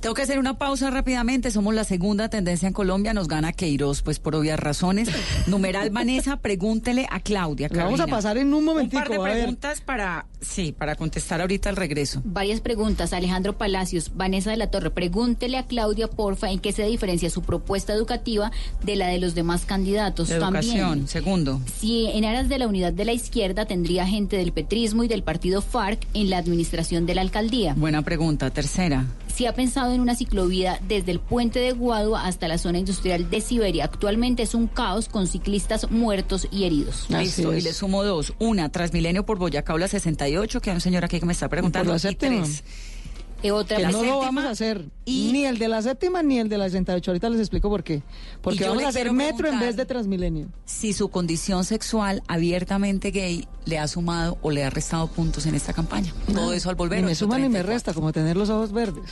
Tengo que hacer una pausa rápidamente. Somos la segunda tendencia en Colombia. Nos gana Queiroz, pues por obvias razones. Numeral Vanessa, pregúntele a Claudia. Vamos a pasar en un momentico. Un par de a ver. preguntas para, sí, para contestar ahorita al regreso. Varias preguntas. Alejandro Palacios, Vanessa de la Torre, pregúntele a Claudia, porfa, en qué se diferencia su propuesta educativa de la de los demás candidatos. De educación, También, segundo. si en aras de la unidad de la izquierda tendría gente del petrismo y del partido FARC en la administración de la alcaldía. Buena pregunta. Tercera. Si ha pensado en una ciclovía desde el puente de Guadua hasta la zona industrial de Siberia. Actualmente es un caos con ciclistas muertos y heridos. Listo, y le sumo dos. Una, Transmilenio por Boyacá la 68, que hay un señor aquí que me está preguntando. la y séptima. tres. Eh, otra que la no lo vamos a hacer. Ni el de la séptima ni el de la 68. Ahorita les explico por qué. Porque Y vamos a hacer metro en vez de Transmilenio. Si su condición sexual abiertamente gay le ha sumado o le ha restado puntos en esta campaña. Todo eso al volver. Ni me suma ni me 8:34. resta, como tener los ojos verdes.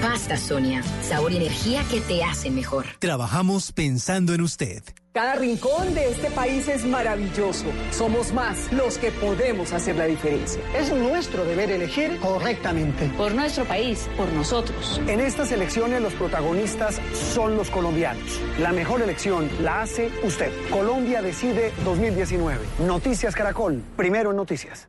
Pasta Sonia, sabor y energía que te hacen mejor. Trabajamos pensando en usted. Cada rincón de este país es maravilloso. Somos más los que podemos hacer la diferencia. Es nuestro deber elegir correctamente. Por nuestro país, por nosotros. En estas elecciones los protagonistas son los colombianos. La mejor elección la hace usted. Colombia decide 2019. Noticias Caracol. Primero en noticias.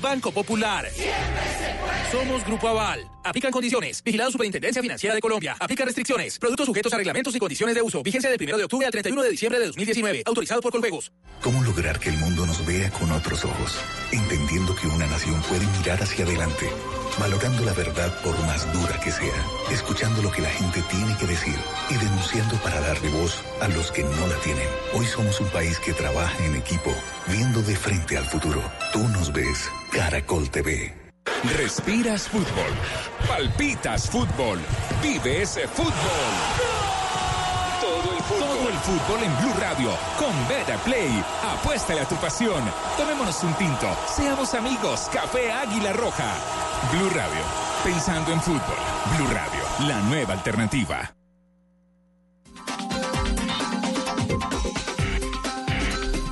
Banco Popular. Somos Grupo Aval. Aplican condiciones. Vigilado Superintendencia Financiera de Colombia. Aplica restricciones. Productos sujetos a reglamentos y condiciones de uso. Vigencia del 1 de octubre al 31 de diciembre de 2019. Autorizado por Colpegos. ¿Cómo lograr que el mundo nos vea con otros ojos? Entendiendo que una nación puede mirar hacia adelante, valorando la verdad por más dura que sea, escuchando lo que la gente tiene que decir y denunciando para darle voz a los que no la tienen. Hoy somos un país que trabaja en equipo, viendo de frente al futuro. Tú nos ves, Caracol TV. Respiras fútbol. Palpitas fútbol. Vive ese fútbol. Todo el fútbol. Todo el fútbol en Blue Radio con Beta Play. Apuéstale a tu pasión. Tomémonos un tinto. Seamos amigos. Café Águila Roja. Blue Radio. Pensando en fútbol. Blue Radio. La nueva alternativa.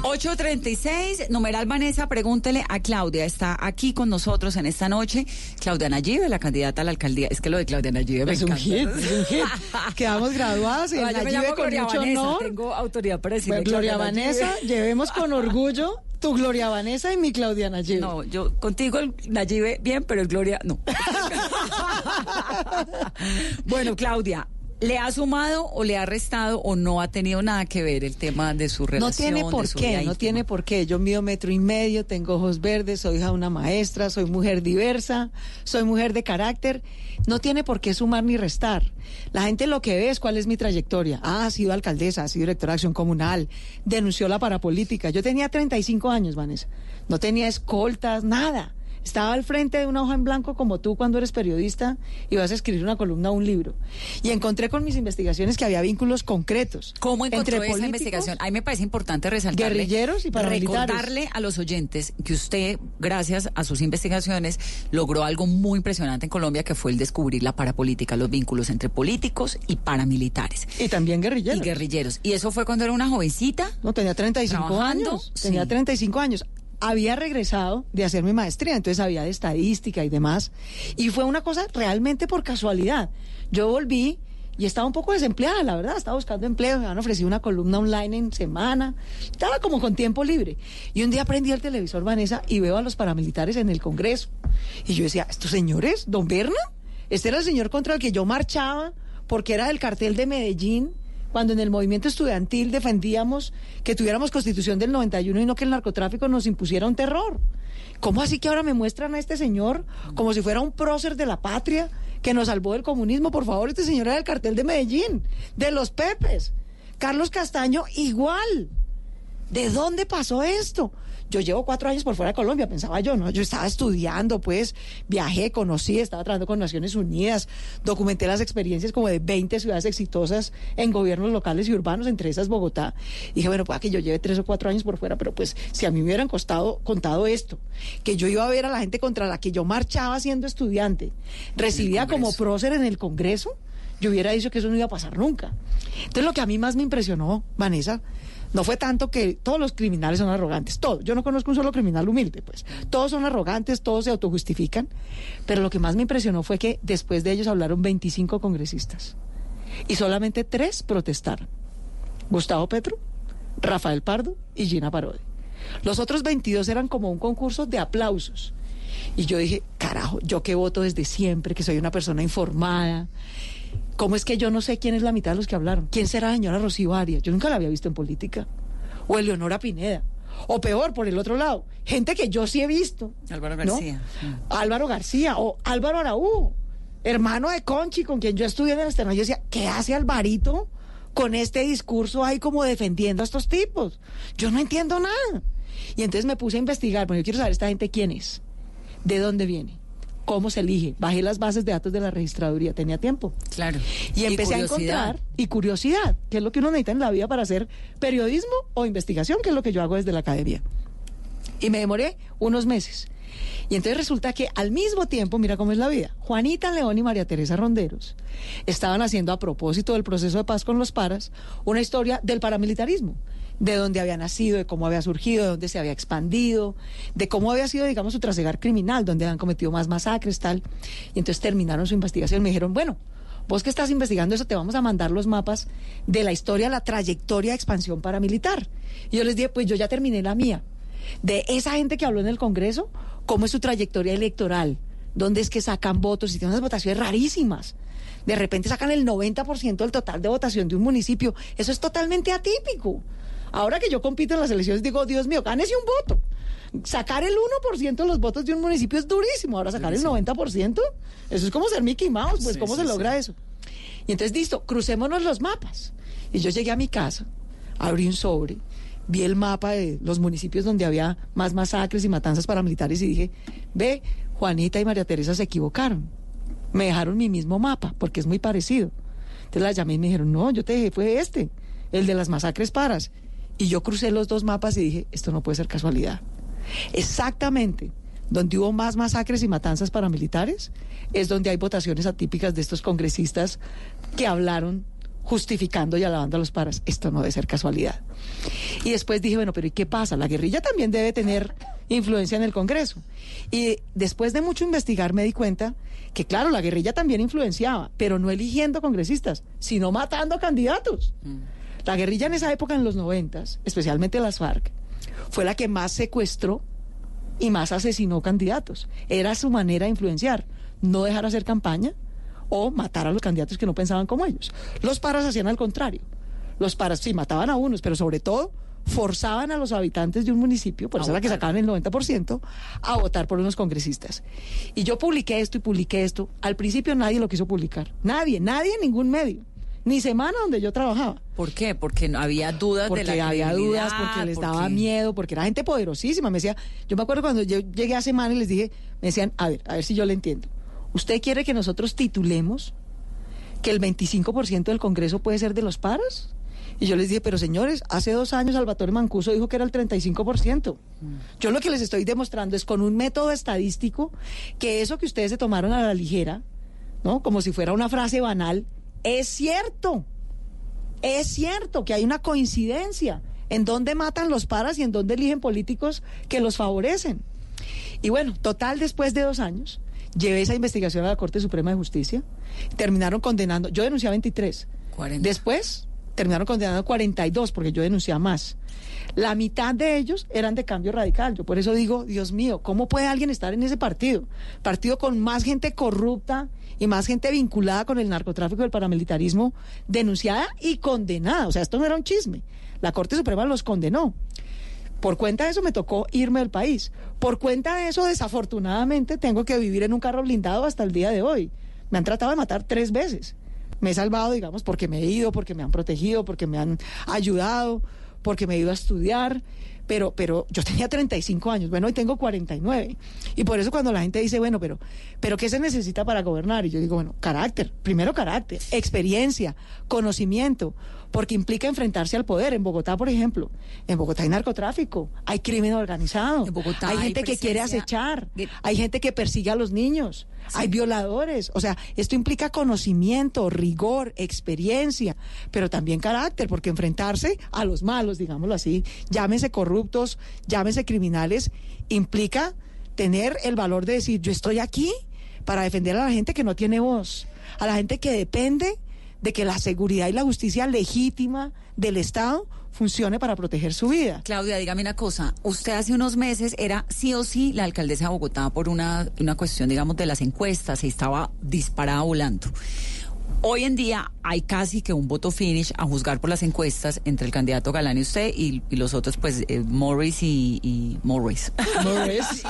...836, numeral Vanessa, pregúntele a Claudia. Está aquí con nosotros en esta noche. Claudia Nayibe, la candidata a la alcaldía. Es que lo de Claudia Nayibe me Es un hit, es un hit. Quedamos graduadas Nayibe llamo con Gloria mucho Vanessa, honor. Tengo autoridad para decirle Bueno, Gloria Claudia Vanessa, llevemos con orgullo tu Gloria Vanessa y mi Claudia Nayibe. No, yo contigo el Nayibe bien, pero el Gloria no. bueno, Claudia, ¿le ha sumado o le ha restado o no ha tenido nada que ver el tema de su No relación? tiene de por qué, no tiene por qué. Yo mido metro y medio, tengo ojos verdes, soy hija de una maestra, soy mujer diversa, soy mujer de carácter. No tiene por qué sumar ni restar. La gente lo que ve es cuál es mi trayectoria. Ah, ha sido alcaldesa, ha sido directora de acción comunal, denunció la parapolítica. Yo tenía 35 años, Vanessa. No tenía escoltas, nada. Estaba al frente de una hoja en blanco como tú cuando eres periodista y vas a escribir una columna o un libro. Y encontré con mis investigaciones que había vínculos concretos. ¿Cómo encontró entre esa investigación? A mí me parece importante resaltarle. Guerrilleros y paramilitares. Recordarle a los oyentes que usted, gracias a sus investigaciones, logró algo muy impresionante en Colombia, que fue el descubrir la parapolítica, los vínculos entre políticos y paramilitares. Y también guerrilleros. Y guerrilleros. ¿Y eso fue cuando era una jovencita? No, tenía 35 Trabajando, años. Tenía sí. 35 años. Había regresado de hacer mi maestría, entonces había de estadística y demás. Y fue una cosa realmente por casualidad. Yo volví y estaba un poco desempleada, la verdad, estaba buscando empleo, me han ofrecido una columna online en semana, estaba como con tiempo libre. Y un día prendí el televisor, Vanessa, y veo a los paramilitares en el Congreso. Y yo decía, ¿estos señores? ¿Don Berna? Este era el señor contra el que yo marchaba porque era del cartel de Medellín cuando en el movimiento estudiantil defendíamos que tuviéramos constitución del 91 y no que el narcotráfico nos impusiera un terror. ¿Cómo así que ahora me muestran a este señor como si fuera un prócer de la patria que nos salvó del comunismo? Por favor, este señor era del cartel de Medellín, de los Pepes. Carlos Castaño igual. ¿De dónde pasó esto? Yo llevo cuatro años por fuera de Colombia, pensaba yo, ¿no? Yo estaba estudiando, pues, viajé, conocí, estaba trabajando con Naciones Unidas, documenté las experiencias como de 20 ciudades exitosas en gobiernos locales y urbanos, entre esas Bogotá. Y dije, bueno, pueda que yo lleve tres o cuatro años por fuera, pero pues, si a mí me hubieran costado, contado esto, que yo iba a ver a la gente contra la que yo marchaba siendo estudiante, recibía como prócer en el Congreso, yo hubiera dicho que eso no iba a pasar nunca. Entonces, lo que a mí más me impresionó, Vanessa, no fue tanto que todos los criminales son arrogantes, todos. Yo no conozco un solo criminal humilde, pues. Todos son arrogantes, todos se autojustifican. Pero lo que más me impresionó fue que después de ellos hablaron 25 congresistas. Y solamente tres protestaron. Gustavo Petro, Rafael Pardo y Gina Parodi. Los otros 22 eran como un concurso de aplausos. Y yo dije, carajo, yo que voto desde siempre, que soy una persona informada, ¿Cómo es que yo no sé quién es la mitad de los que hablaron? ¿Quién será la señora Rocío Arias? Yo nunca la había visto en política. O Eleonora Pineda. O peor, por el otro lado, gente que yo sí he visto. Álvaro García. Álvaro García o Álvaro Araújo, hermano de Conchi, con quien yo estudié en el externo. Yo decía, ¿qué hace Alvarito con este discurso ahí como defendiendo a estos tipos? Yo no entiendo nada. Y entonces me puse a investigar, porque yo quiero saber esta gente quién es, de dónde viene cómo se elige. Bajé las bases de datos de la registraduría, tenía tiempo. Claro. Y empecé a encontrar, y curiosidad, que es lo que uno necesita en la vida para hacer periodismo o investigación, que es lo que yo hago desde la academia. Y me demoré unos meses. Y entonces resulta que al mismo tiempo, mira cómo es la vida, Juanita León y María Teresa Ronderos estaban haciendo a propósito del proceso de paz con los paras una historia del paramilitarismo de dónde había nacido, de cómo había surgido, de dónde se había expandido, de cómo había sido, digamos, su trasegar criminal, donde habían cometido más masacres, tal. Y entonces terminaron su investigación. Me dijeron, bueno, vos que estás investigando eso, te vamos a mandar los mapas de la historia, la trayectoria de expansión paramilitar. Y yo les dije, pues yo ya terminé la mía. De esa gente que habló en el Congreso, cómo es su trayectoria electoral, dónde es que sacan votos y tienen unas votaciones rarísimas. De repente sacan el 90% del total de votación de un municipio. Eso es totalmente atípico. Ahora que yo compito en las elecciones, digo, Dios mío, gánese un voto. Sacar el 1% de los votos de un municipio es durísimo. Ahora sacar el 90%, eso es como ser Mickey Mouse, pues ¿cómo se logra eso? Y entonces, listo, crucémonos los mapas. Y yo llegué a mi casa, abrí un sobre, vi el mapa de los municipios donde había más masacres y matanzas paramilitares y dije, ve, Juanita y María Teresa se equivocaron. Me dejaron mi mismo mapa, porque es muy parecido. Entonces la llamé y me dijeron, no, yo te dejé, fue este, el de las masacres paras. Y yo crucé los dos mapas y dije, esto no puede ser casualidad. Exactamente donde hubo más masacres y matanzas paramilitares es donde hay votaciones atípicas de estos congresistas que hablaron justificando y alabando a los paras. Esto no debe ser casualidad. Y después dije, bueno, pero ¿y qué pasa? La guerrilla también debe tener influencia en el Congreso. Y después de mucho investigar me di cuenta que, claro, la guerrilla también influenciaba, pero no eligiendo congresistas, sino matando candidatos. La guerrilla en esa época, en los noventas, especialmente las FARC, fue la que más secuestró y más asesinó candidatos. Era su manera de influenciar, no dejar hacer campaña o matar a los candidatos que no pensaban como ellos. Los paras hacían al contrario. Los paras sí mataban a unos, pero sobre todo forzaban a los habitantes de un municipio, por eso era que sacaban el 90%, a votar por unos congresistas. Y yo publiqué esto y publiqué esto. Al principio nadie lo quiso publicar. Nadie, nadie en ningún medio ni semana donde yo trabajaba. ¿Por qué? Porque no había dudas porque de la había dudas, porque les daba miedo, porque era gente poderosísima. Me decía, yo me acuerdo cuando yo llegué a semana y les dije, me decían, a ver, a ver si yo le entiendo. ¿Usted quiere que nosotros titulemos que el 25% del Congreso puede ser de los paras? Y yo les dije, pero señores, hace dos años Salvatore Mancuso dijo que era el 35%. Yo lo que les estoy demostrando es con un método estadístico que eso que ustedes se tomaron a la ligera, ¿no? Como si fuera una frase banal, es cierto, es cierto que hay una coincidencia en dónde matan los paras y en dónde eligen políticos que los favorecen. Y bueno, total, después de dos años, llevé esa investigación a la Corte Suprema de Justicia, terminaron condenando, yo denuncié a 23, después terminaron condenando a 42 porque yo denuncié más. La mitad de ellos eran de cambio radical. Yo por eso digo, Dios mío, ¿cómo puede alguien estar en ese partido? Partido con más gente corrupta y más gente vinculada con el narcotráfico y el paramilitarismo, denunciada y condenada. O sea, esto no era un chisme. La Corte Suprema los condenó. Por cuenta de eso me tocó irme del país. Por cuenta de eso, desafortunadamente, tengo que vivir en un carro blindado hasta el día de hoy. Me han tratado de matar tres veces. Me he salvado, digamos, porque me he ido, porque me han protegido, porque me han ayudado, porque me he ido a estudiar. Pero, pero yo tenía 35 años, bueno, hoy tengo 49. Y por eso cuando la gente dice, bueno, pero, pero ¿qué se necesita para gobernar? Y yo digo, bueno, carácter, primero carácter, experiencia, conocimiento, porque implica enfrentarse al poder. En Bogotá, por ejemplo, en Bogotá hay narcotráfico, hay crimen organizado, hay gente que quiere acechar, hay gente que persigue a los niños, hay violadores. O sea, esto implica conocimiento, rigor, experiencia, pero también carácter, porque enfrentarse a los malos, digámoslo así, llámese corruptos, llámese criminales, implica tener el valor de decir, yo estoy aquí para defender a la gente que no tiene voz, a la gente que depende de que la seguridad y la justicia legítima del Estado funcione para proteger su vida. Claudia, dígame una cosa. Usted hace unos meses era sí o sí la alcaldesa de Bogotá por una, una cuestión, digamos, de las encuestas y estaba disparada volando. Hoy en día hay casi que un voto finish a juzgar por las encuestas entre el candidato Galán y usted y, los otros, pues, eh, Morris y, Morris. Morris.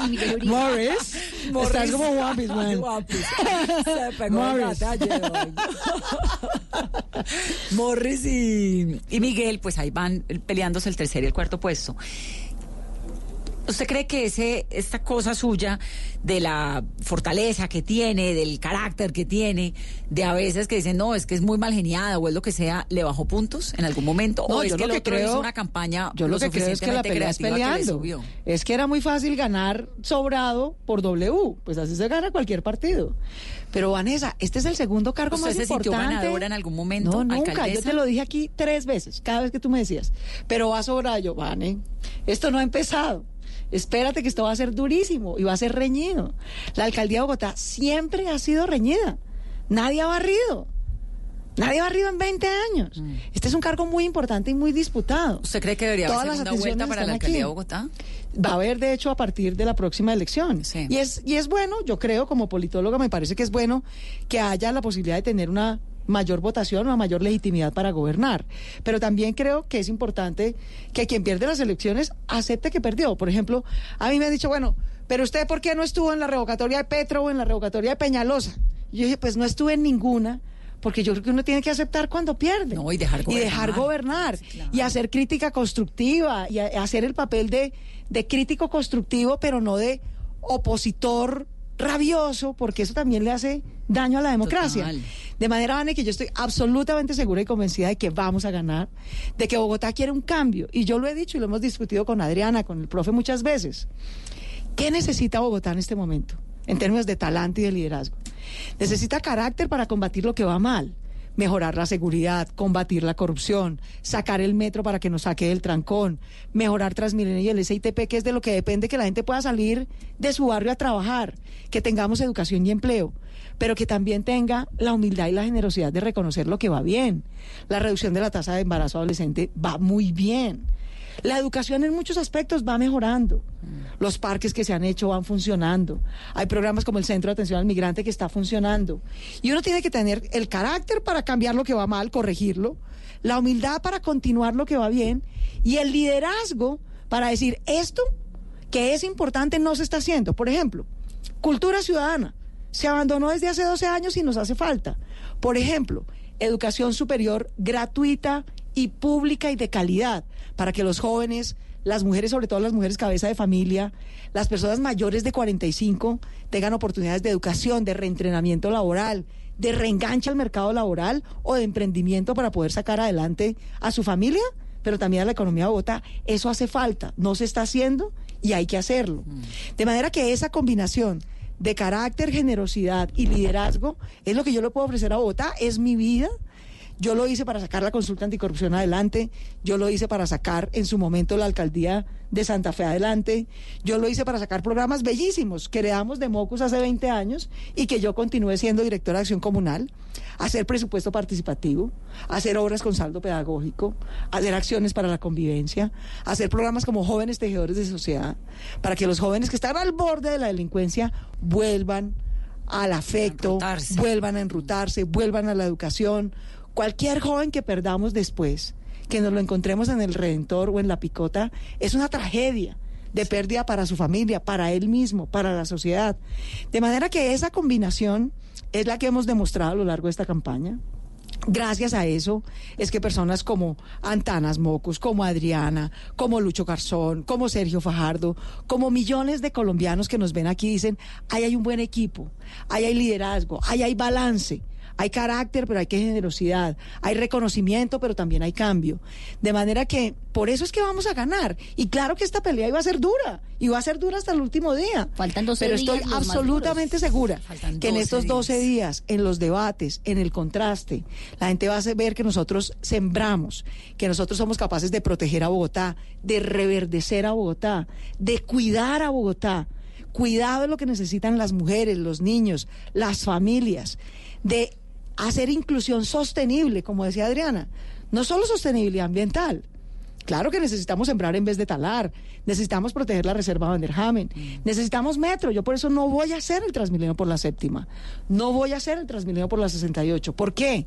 Morris. Estás como guapis, man. Se pegó Morris. Morris y, y Miguel, pues ahí van peleándose el tercer y el cuarto puesto. ¿Usted cree que ese, esta cosa suya de la fortaleza que tiene, del carácter que tiene, de a veces que dicen, no, es que es muy mal geniada o es lo que sea, le bajó puntos en algún momento? No, ¿O es que lo que creo, una campaña yo lo, que creo es que la pelea es peleando. es que era muy fácil ganar sobrado por W, pues así se gana cualquier partido. Pero Vanessa, este es el segundo cargo más se importante. Sintió ganadora en algún momento? No, nunca. Yo te lo dije aquí tres veces, cada vez que tú me decías. Pero va sobrado, yo, Vane, esto no ha empezado. Espérate que esto va a ser durísimo y va a ser reñido. La alcaldía de Bogotá siempre ha sido reñida. Nadie ha barrido. Nadie ha barrido en 20 años. Mm. Este es un cargo muy importante y muy disputado. ¿Usted cree que debería haber segunda vuelta para la alcaldía de Bogotá? Va a haber, de hecho, a partir de la próxima elección. Y, es, y es bueno, yo creo, como politóloga, me parece que es bueno que haya la posibilidad de tener una mayor votación o a mayor legitimidad para gobernar. Pero también creo que es importante que quien pierde las elecciones acepte que perdió. Por ejemplo, a mí me han dicho, bueno, pero usted ¿por qué no estuvo en la revocatoria de Petro o en la revocatoria de Peñalosa? Yo dije, pues no estuve en ninguna. Porque yo creo que uno tiene que aceptar cuando pierde. y dejar gobernar. Y, dejar gobernar, y hacer crítica constructiva. Y hacer el papel de, de crítico constructivo, pero no de opositor rabioso, porque eso también le hace daño a la democracia. De manera, Vane, que yo estoy absolutamente segura y convencida de que vamos a ganar, de que Bogotá quiere un cambio. Y yo lo he dicho y lo hemos discutido con Adriana, con el profe muchas veces. ¿Qué necesita Bogotá en este momento, en términos de talante y de liderazgo? Necesita carácter para combatir lo que va mal mejorar la seguridad, combatir la corrupción, sacar el metro para que nos saque del trancón, mejorar Transmilenio y el SITP, que es de lo que depende que la gente pueda salir de su barrio a trabajar, que tengamos educación y empleo, pero que también tenga la humildad y la generosidad de reconocer lo que va bien. La reducción de la tasa de embarazo adolescente va muy bien la educación en muchos aspectos va mejorando. Los parques que se han hecho van funcionando. Hay programas como el Centro de Atención al Migrante que está funcionando. Y uno tiene que tener el carácter para cambiar lo que va mal, corregirlo, la humildad para continuar lo que va bien y el liderazgo para decir esto que es importante no se está haciendo. Por ejemplo, cultura ciudadana. Se abandonó desde hace 12 años y nos hace falta. Por ejemplo, educación superior gratuita y pública y de calidad para que los jóvenes, las mujeres, sobre todo las mujeres cabeza de familia, las personas mayores de 45 tengan oportunidades de educación, de reentrenamiento laboral, de reenganche al mercado laboral o de emprendimiento para poder sacar adelante a su familia, pero también a la economía de Bogotá. Eso hace falta, no se está haciendo y hay que hacerlo. De manera que esa combinación de carácter, generosidad y liderazgo es lo que yo le puedo ofrecer a Bogotá, es mi vida Yo lo hice para sacar la consulta anticorrupción adelante, yo lo hice para sacar en su momento la alcaldía de Santa Fe adelante, yo lo hice para sacar programas bellísimos que heredamos de Mocus hace 20 años y que yo continué siendo directora de acción comunal, hacer presupuesto participativo, hacer obras con saldo pedagógico, hacer acciones para la convivencia, hacer programas como jóvenes tejedores de sociedad, para que los jóvenes que están al borde de la delincuencia vuelvan al afecto, vuelvan a enrutarse, vuelvan a la educación. Cualquier joven que perdamos después, que nos lo encontremos en el Redentor o en la Picota, es una tragedia de pérdida para su familia, para él mismo, para la sociedad. De manera que esa combinación es la que hemos demostrado a lo largo de esta campaña. Gracias a eso es que personas como Antanas Mocus, como Adriana, como Lucho Garzón, como Sergio Fajardo, como millones de colombianos que nos ven aquí dicen, ahí hay un buen equipo, ahí hay liderazgo, ahí hay balance. Hay carácter, pero hay que generosidad. Hay reconocimiento, pero también hay cambio. De manera que por eso es que vamos a ganar. Y claro que esta pelea iba a ser dura. Y va a ser dura hasta el último día. Faltan 12 pero días. estoy absolutamente segura que en estos 12 días, en los debates, en el contraste, la gente va a ver que nosotros sembramos, que nosotros somos capaces de proteger a Bogotá, de reverdecer a Bogotá, de cuidar a Bogotá. Cuidado de lo que necesitan las mujeres, los niños, las familias, de hacer inclusión sostenible, como decía Adriana, no solo sostenibilidad ambiental. Claro que necesitamos sembrar en vez de talar, necesitamos proteger la reserva Van der Hamen, necesitamos metro. Yo por eso no voy a hacer el Transmilenio por la séptima, no voy a hacer el Transmilenio por la 68. ¿Por qué?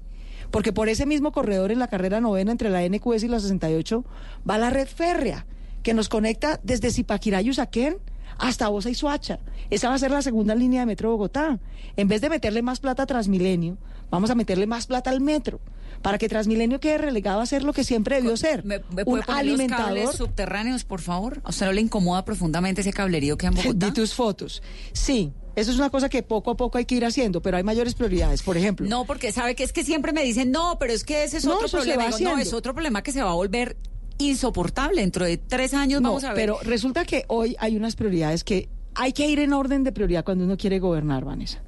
Porque por ese mismo corredor en la carrera novena entre la NQS y la 68 va la red férrea que nos conecta desde Zipaquirá y Usaquén hasta Bosa y Suacha. Esa va a ser la segunda línea de Metro Bogotá. En vez de meterle más plata a Transmilenio, vamos a meterle más plata al metro para que Transmilenio quede relegado a ser lo que siempre debió ser. ¿Me, me un puede poner alimentador. los cables subterráneos, por favor? ¿A usted no le incomoda profundamente ese cablerío que hay en Bogotá? Di tus fotos. Sí, eso es una cosa que poco a poco hay que ir haciendo, pero hay mayores prioridades. Por ejemplo, No, porque sabe que es que siempre me dicen, no, pero es que ese es No, otro problema. Digo, no, es otro problema que se va a volver insoportable. Dentro de tres años No, vamos a ver. pero resulta que hoy hay unas prioridades que hay que ir en orden de prioridad cuando uno quiere gobernar, Vanessa.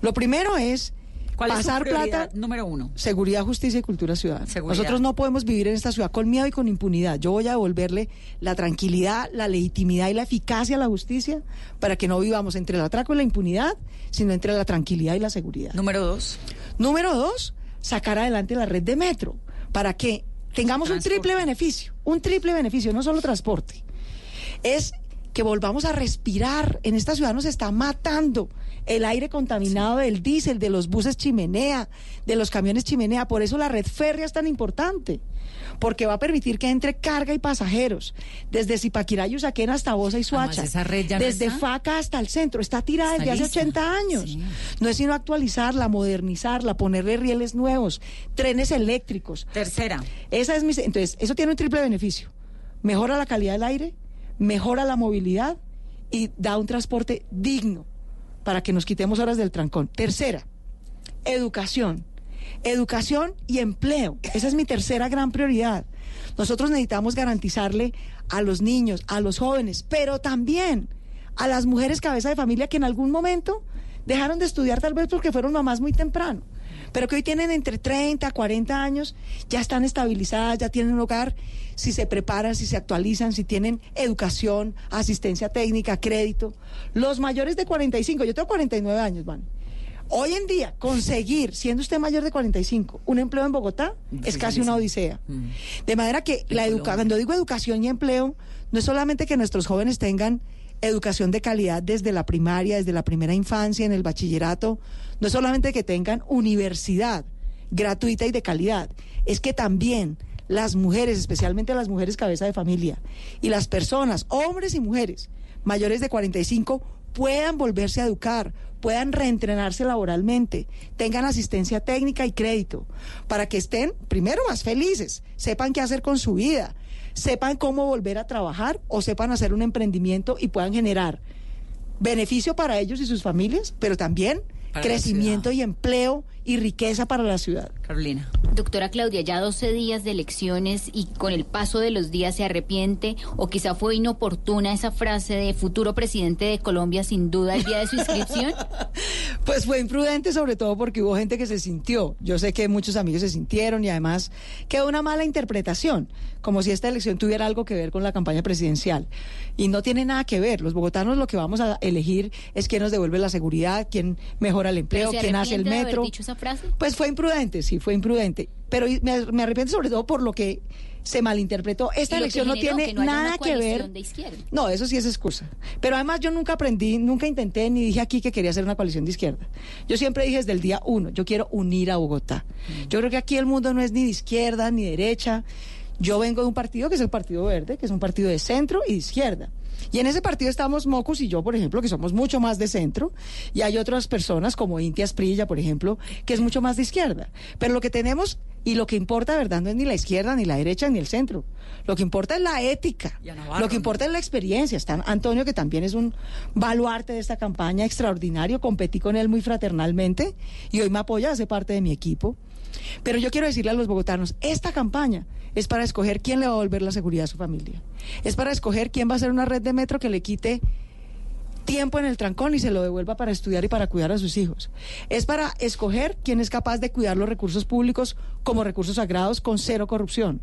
Lo primero es ¿Cuál es su pasar plata, número uno? seguridad, justicia y cultura ciudadana. Seguridad. Nosotros no podemos vivir en esta ciudad con miedo y con impunidad. Yo voy a devolverle la tranquilidad, la legitimidad y la eficacia a la justicia para que no vivamos entre el atraco y la impunidad, sino entre la tranquilidad y la seguridad. Número dos. Número dos, sacar adelante la red de metro para que tengamos un triple beneficio, un triple beneficio, no solo transporte. Es que volvamos a respirar. En esta ciudad nos está matando el aire contaminado del diésel, de los buses chimenea, de los camiones chimenea. Por eso la red férrea es tan importante. Porque va a permitir que entre carga y pasajeros. Desde Zipaquirá y Usaquén hasta Bosa y Suacha. esa red ya no desde está. Faca hasta el centro. Está tirada Está desde hace lista. 80 años. No es sino actualizarla, modernizarla, ponerle rieles nuevos, trenes eléctricos. Tercera. Esa es mi, entonces, eso tiene un triple beneficio. Mejora la calidad del aire, mejora la movilidad y da un transporte digno para que nos quitemos horas del trancón. Tercera, educación. Educación y empleo. Esa es mi tercera gran prioridad. Nosotros necesitamos garantizarle a los niños, a los jóvenes, pero también a las mujeres cabeza de familia que en algún momento dejaron de estudiar tal vez porque fueron mamás muy temprano, pero que hoy tienen entre 30, 40 años, ya están estabilizadas, ya tienen un hogar, si se preparan, si se actualizan, si tienen educación, asistencia técnica, crédito. Los mayores de 45, yo tengo 49 años, van. Hoy en día, conseguir, siendo usted mayor de 45, un empleo en Bogotá es casi una odisea. De manera que la educa cuando digo educación y empleo, no es solamente que nuestros jóvenes tengan educación de calidad desde la primaria, desde la primera infancia, en el bachillerato, no es solamente que tengan universidad gratuita y de calidad, es que también las mujeres, especialmente las mujeres cabeza de familia, y las personas, hombres y mujeres, mayores de 45, puedan volverse a educar, puedan reentrenarse laboralmente, tengan asistencia técnica y crédito, para que estén, primero, más felices, sepan qué hacer con su vida, sepan cómo volver a trabajar o sepan hacer un emprendimiento y puedan generar beneficio para ellos y sus familias, pero también crecimiento y empleo y riqueza para la ciudad. Carolina. Doctora Claudia, ya 12 días de elecciones y con el paso de los días se arrepiente o quizá fue inoportuna esa frase de futuro presidente de Colombia sin duda el día de su inscripción. Pues fue imprudente sobre todo porque hubo gente que se sintió. Yo sé que muchos amigos se sintieron y además quedó una mala interpretación, como si esta elección tuviera algo que ver con la campaña presidencial. Y no tiene nada que ver. Los bogotanos lo que vamos a elegir es quién nos devuelve la seguridad, quién mejora el empleo, ¿Pero se quién hace el arrepiente de haber metro. dicho esa frase? Pues fue imprudente, sí, fue imprudente. Pero me, me arrepiento sobre todo por lo que se malinterpretó. Esta elección no tiene que no nada que ver. de. No, eso sí es excusa. Pero además yo nunca aprendí, nunca intenté ni dije aquí que quería hacer una coalición de izquierda. Yo siempre dije desde el día uno, yo quiero unir a Bogotá. Yo creo que aquí el mundo no es ni de izquierda ni de derecha. Yo vengo de un partido que es el Partido Verde, que es un partido de centro y de izquierda. Y en ese partido estamos Mocus y yo, por ejemplo, que somos mucho más de centro, y hay otras personas como Inti Asprilla, por ejemplo, que es mucho más de izquierda. Pero lo que tenemos y lo que importa, ¿verdad? No es ni la izquierda, ni la derecha, ni el centro. Lo que importa es la ética. Lo que importa es la experiencia. Está Antonio, que también es un baluarte de esta campaña extraordinario. Competí con él muy fraternalmente y hoy me apoya, hace parte de mi equipo. Pero yo quiero decirle a los bogotanos, esta campaña es para escoger quién le va a volver la seguridad a su familia. Es para escoger quién va a hacer una red de metro que le quite tiempo en el trancón y se lo devuelva para estudiar y para cuidar a sus hijos. Es para escoger quién es capaz de cuidar los recursos públicos como recursos sagrados con cero corrupción.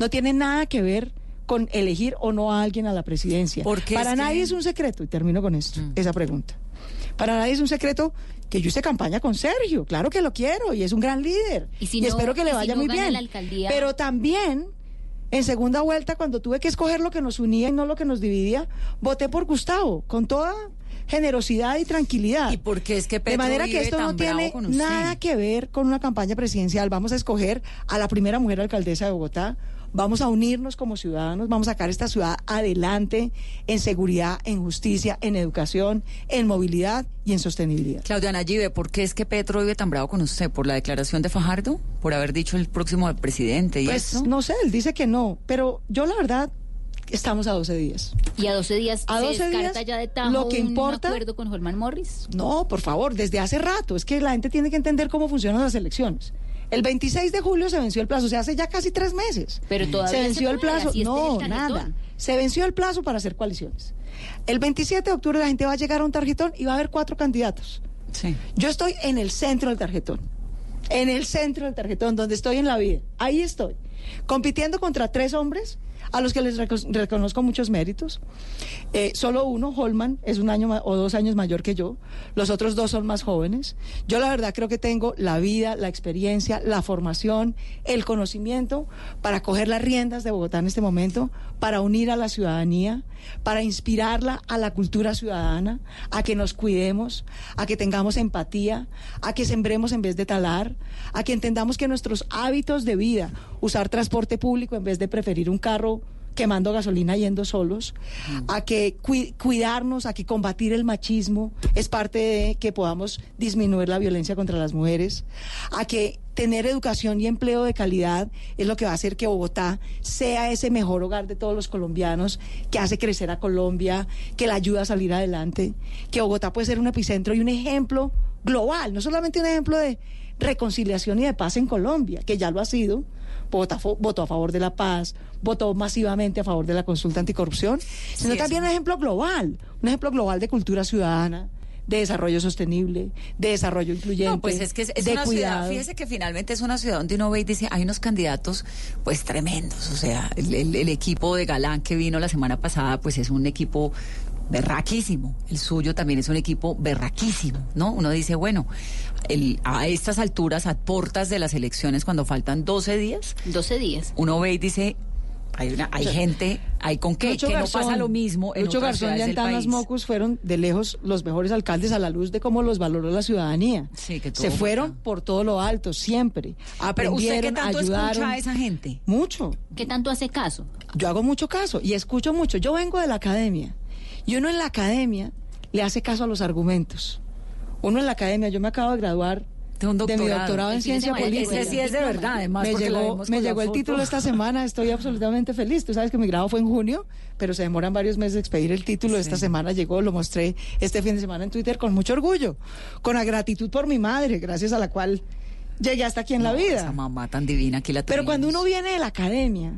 No tiene nada que ver con elegir o no a alguien a la presidencia. Porque para es que- nadie es un secreto, y termino con esto, esa pregunta. Para nadie es un secreto que yo hice campaña con Sergio, claro que lo quiero y es un gran líder. Y si no- espero que le si vaya no muy bien. la alcaldía- Pero también en segunda vuelta, cuando tuve que escoger lo que nos unía y no lo que nos dividía, voté por Gustavo, con toda generosidad y tranquilidad. ¿Y por qué es que De manera que esto no tiene nada que ver con una campaña presidencial. Vamos a escoger a la primera mujer alcaldesa de Bogotá. Vamos a unirnos como ciudadanos, vamos a sacar esta ciudad adelante en seguridad, en justicia, en educación, en movilidad y en sostenibilidad. Claudia Nayibe, ¿por qué es que Petro vive tan bravo con usted? ¿Por la declaración de Fajardo? ¿Por haber dicho el próximo presidente y Pues eso? no sé, él dice que no, pero yo la verdad estamos a 12 días. Y a 12 días A se 12 descarta días, ya de tajo lo que un importa- acuerdo con Holman Morris. No, por favor, desde hace rato. Es que la gente tiene que entender cómo funcionan las elecciones. El 26 de julio se venció el plazo, o sea, hace ya casi tres meses. Pero todavía se se venció el puede, plazo. No, el nada. Se venció el plazo para hacer coaliciones. El 27 de octubre la gente va a llegar a un tarjetón y va a haber cuatro candidatos. Sí. Yo estoy en el centro del tarjetón. En el centro del tarjetón, donde estoy en la vida. Ahí estoy. Compitiendo contra tres hombres a los que les reco- reconozco muchos méritos. Eh, solo uno, Holman, es un año o dos años mayor que yo. Los otros dos son más jóvenes. Yo la verdad creo que tengo la vida, la experiencia, la formación, el conocimiento para coger las riendas de Bogotá en este momento, para unir a la ciudadanía, para inspirarla a la cultura ciudadana, a que nos cuidemos, a que tengamos empatía, a que sembremos en vez de talar, a que entendamos que nuestros hábitos de vida, usar transporte público en vez de preferir un carro quemando gasolina yendo solos, a que cui- cuidarnos, a que combatir el machismo es parte de que podamos disminuir la violencia contra las mujeres, a que tener educación y empleo de calidad es lo que va a hacer que Bogotá sea ese mejor hogar de todos los colombianos, que hace crecer a Colombia, que la ayuda a salir adelante, que Bogotá puede ser un epicentro y un ejemplo global, no solamente un ejemplo de reconciliación y de paz en Colombia, que ya lo ha sido. Votó a favor de la paz, votó masivamente a favor de la consulta anticorrupción, sino Sí, también un ejemplo global, un ejemplo global de cultura ciudadana, de desarrollo sostenible, de desarrollo incluyente, No, pues es que es, es de una cuidado. ciudad, fíjese que finalmente es una ciudad donde uno ve y dice, hay unos candidatos pues tremendos, o sea, el, el- el equipo de Galán que vino la semana pasada pues es un equipo berraquísimo, el suyo también es un equipo berraquísimo, ¿no? Uno dice, bueno, el- a estas alturas, a portas de las elecciones, cuando faltan 12 días, 12 días, uno ve y dice, hay, una, hay O sea, gente, hay con qué, Lucho que Garzón, no pasa lo mismo en Lucho otras Garzón y Antanas. Mocus fueron de lejos los mejores alcaldes a la luz de cómo los valoró la ciudadanía. Sí, que todo Se fue fueron por todo lo alto, siempre. Pero usted qué tanto ayudaron. escucha a esa gente. Mucho. ¿Qué tanto hace caso? Yo hago mucho caso y escucho mucho. Yo vengo de la academia y uno en la academia le hace caso a los argumentos. Uno en la academia, yo me acabo de graduar De un de mi doctorado. en ciencia política. ese sí es de verdad, además, Me llegó, me el título esta semana, estoy absolutamente feliz. Tú sabes que mi grado fue en junio, pero se demoran varios meses de expedir el título. Esta semana llegó, lo mostré este fin de semana en Twitter con mucho orgullo, con la gratitud por mi madre, gracias a la cual llegué hasta aquí en la vida. Esa mamá tan divina aquí la Pero tenemos. cuando uno viene de la academia,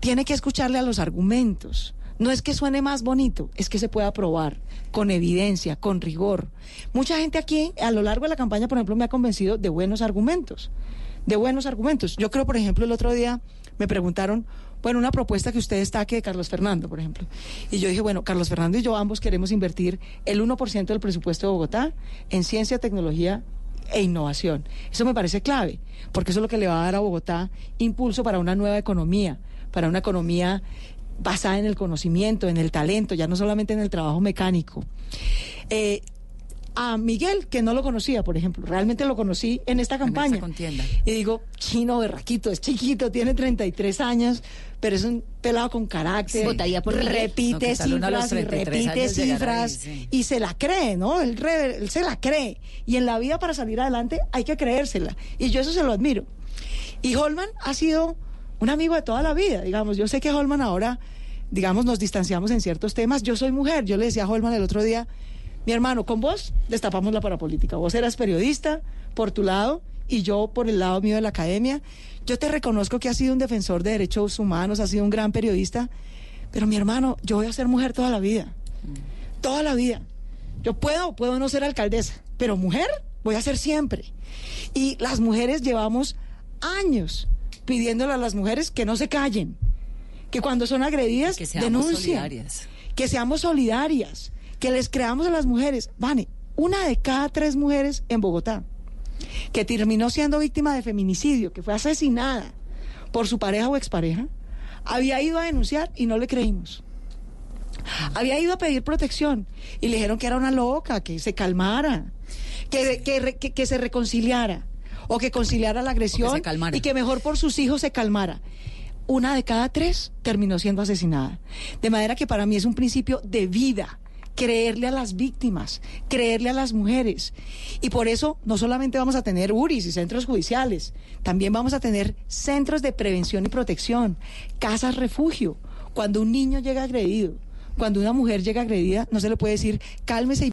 tiene que escucharle a los argumentos. No es que suene más bonito, es que se pueda probar con evidencia, con rigor. Mucha gente aquí a lo largo de la campaña, por ejemplo, me ha convencido de buenos argumentos. De buenos argumentos. Yo creo, por ejemplo, el otro día me preguntaron, bueno, una propuesta que usted destaque de Carlos Fernando, por ejemplo. Y yo dije, bueno, Carlos Fernando y yo ambos queremos invertir el 1% del presupuesto de Bogotá en ciencia, tecnología e innovación. Eso me parece clave, porque eso es lo que le va a dar a Bogotá impulso para una nueva economía, para una economía basada en el conocimiento, en el talento, ya no solamente en el trabajo mecánico. Eh, a Miguel, que no lo conocía, por ejemplo, realmente lo conocí en esta campaña. contienda. Y digo, chino berraquito, es chiquito, tiene 33 años, pero es un pelado con carácter. Sí. Votaría por. No, repite cifras y 33 repite cifras ahí, sí. y se la cree, ¿no? Él, él se la cree. Y en la vida para salir adelante hay que creérsela. Y yo eso se lo admiro. Y Holman ha sido un amigo de toda la vida, digamos. Yo sé que Holman ahora, digamos, nos distanciamos en ciertos temas. Yo soy mujer. Yo le decía a Holman el otro día, mi hermano, con vos destapamos la parapolítica. Vos eras periodista por tu lado y yo por el lado mío de la academia. Yo te reconozco que has sido un defensor de derechos humanos, has sido un gran periodista, pero mi hermano, yo voy a ser mujer toda la vida. Toda la vida. Yo puedo, puedo no ser alcaldesa, pero mujer voy a ser siempre. Y las mujeres llevamos años pidiéndole a las mujeres que no se callen, que cuando son agredidas Que denuncien, solidarias. que seamos solidarias, que les creamos a las mujeres. Vane, una de cada tres mujeres en Bogotá que terminó siendo víctima de feminicidio, que fue asesinada por su pareja o expareja, había ido a denunciar y no le creímos. Había ido a pedir protección y le dijeron que era una loca, que se calmara, que, que, re- que- que se reconciliara o que conciliara la agresión y que mejor por sus hijos se calmara. Una de cada tres terminó siendo asesinada. De manera que para mí es un principio de vida creerle a las víctimas, creerle a las mujeres. Y por eso no solamente vamos a tener URIs y centros judiciales, también vamos a tener centros de prevención y protección, casas refugio. Cuando un niño llega agredido, cuando una mujer llega agredida, no se le puede decir cálmese y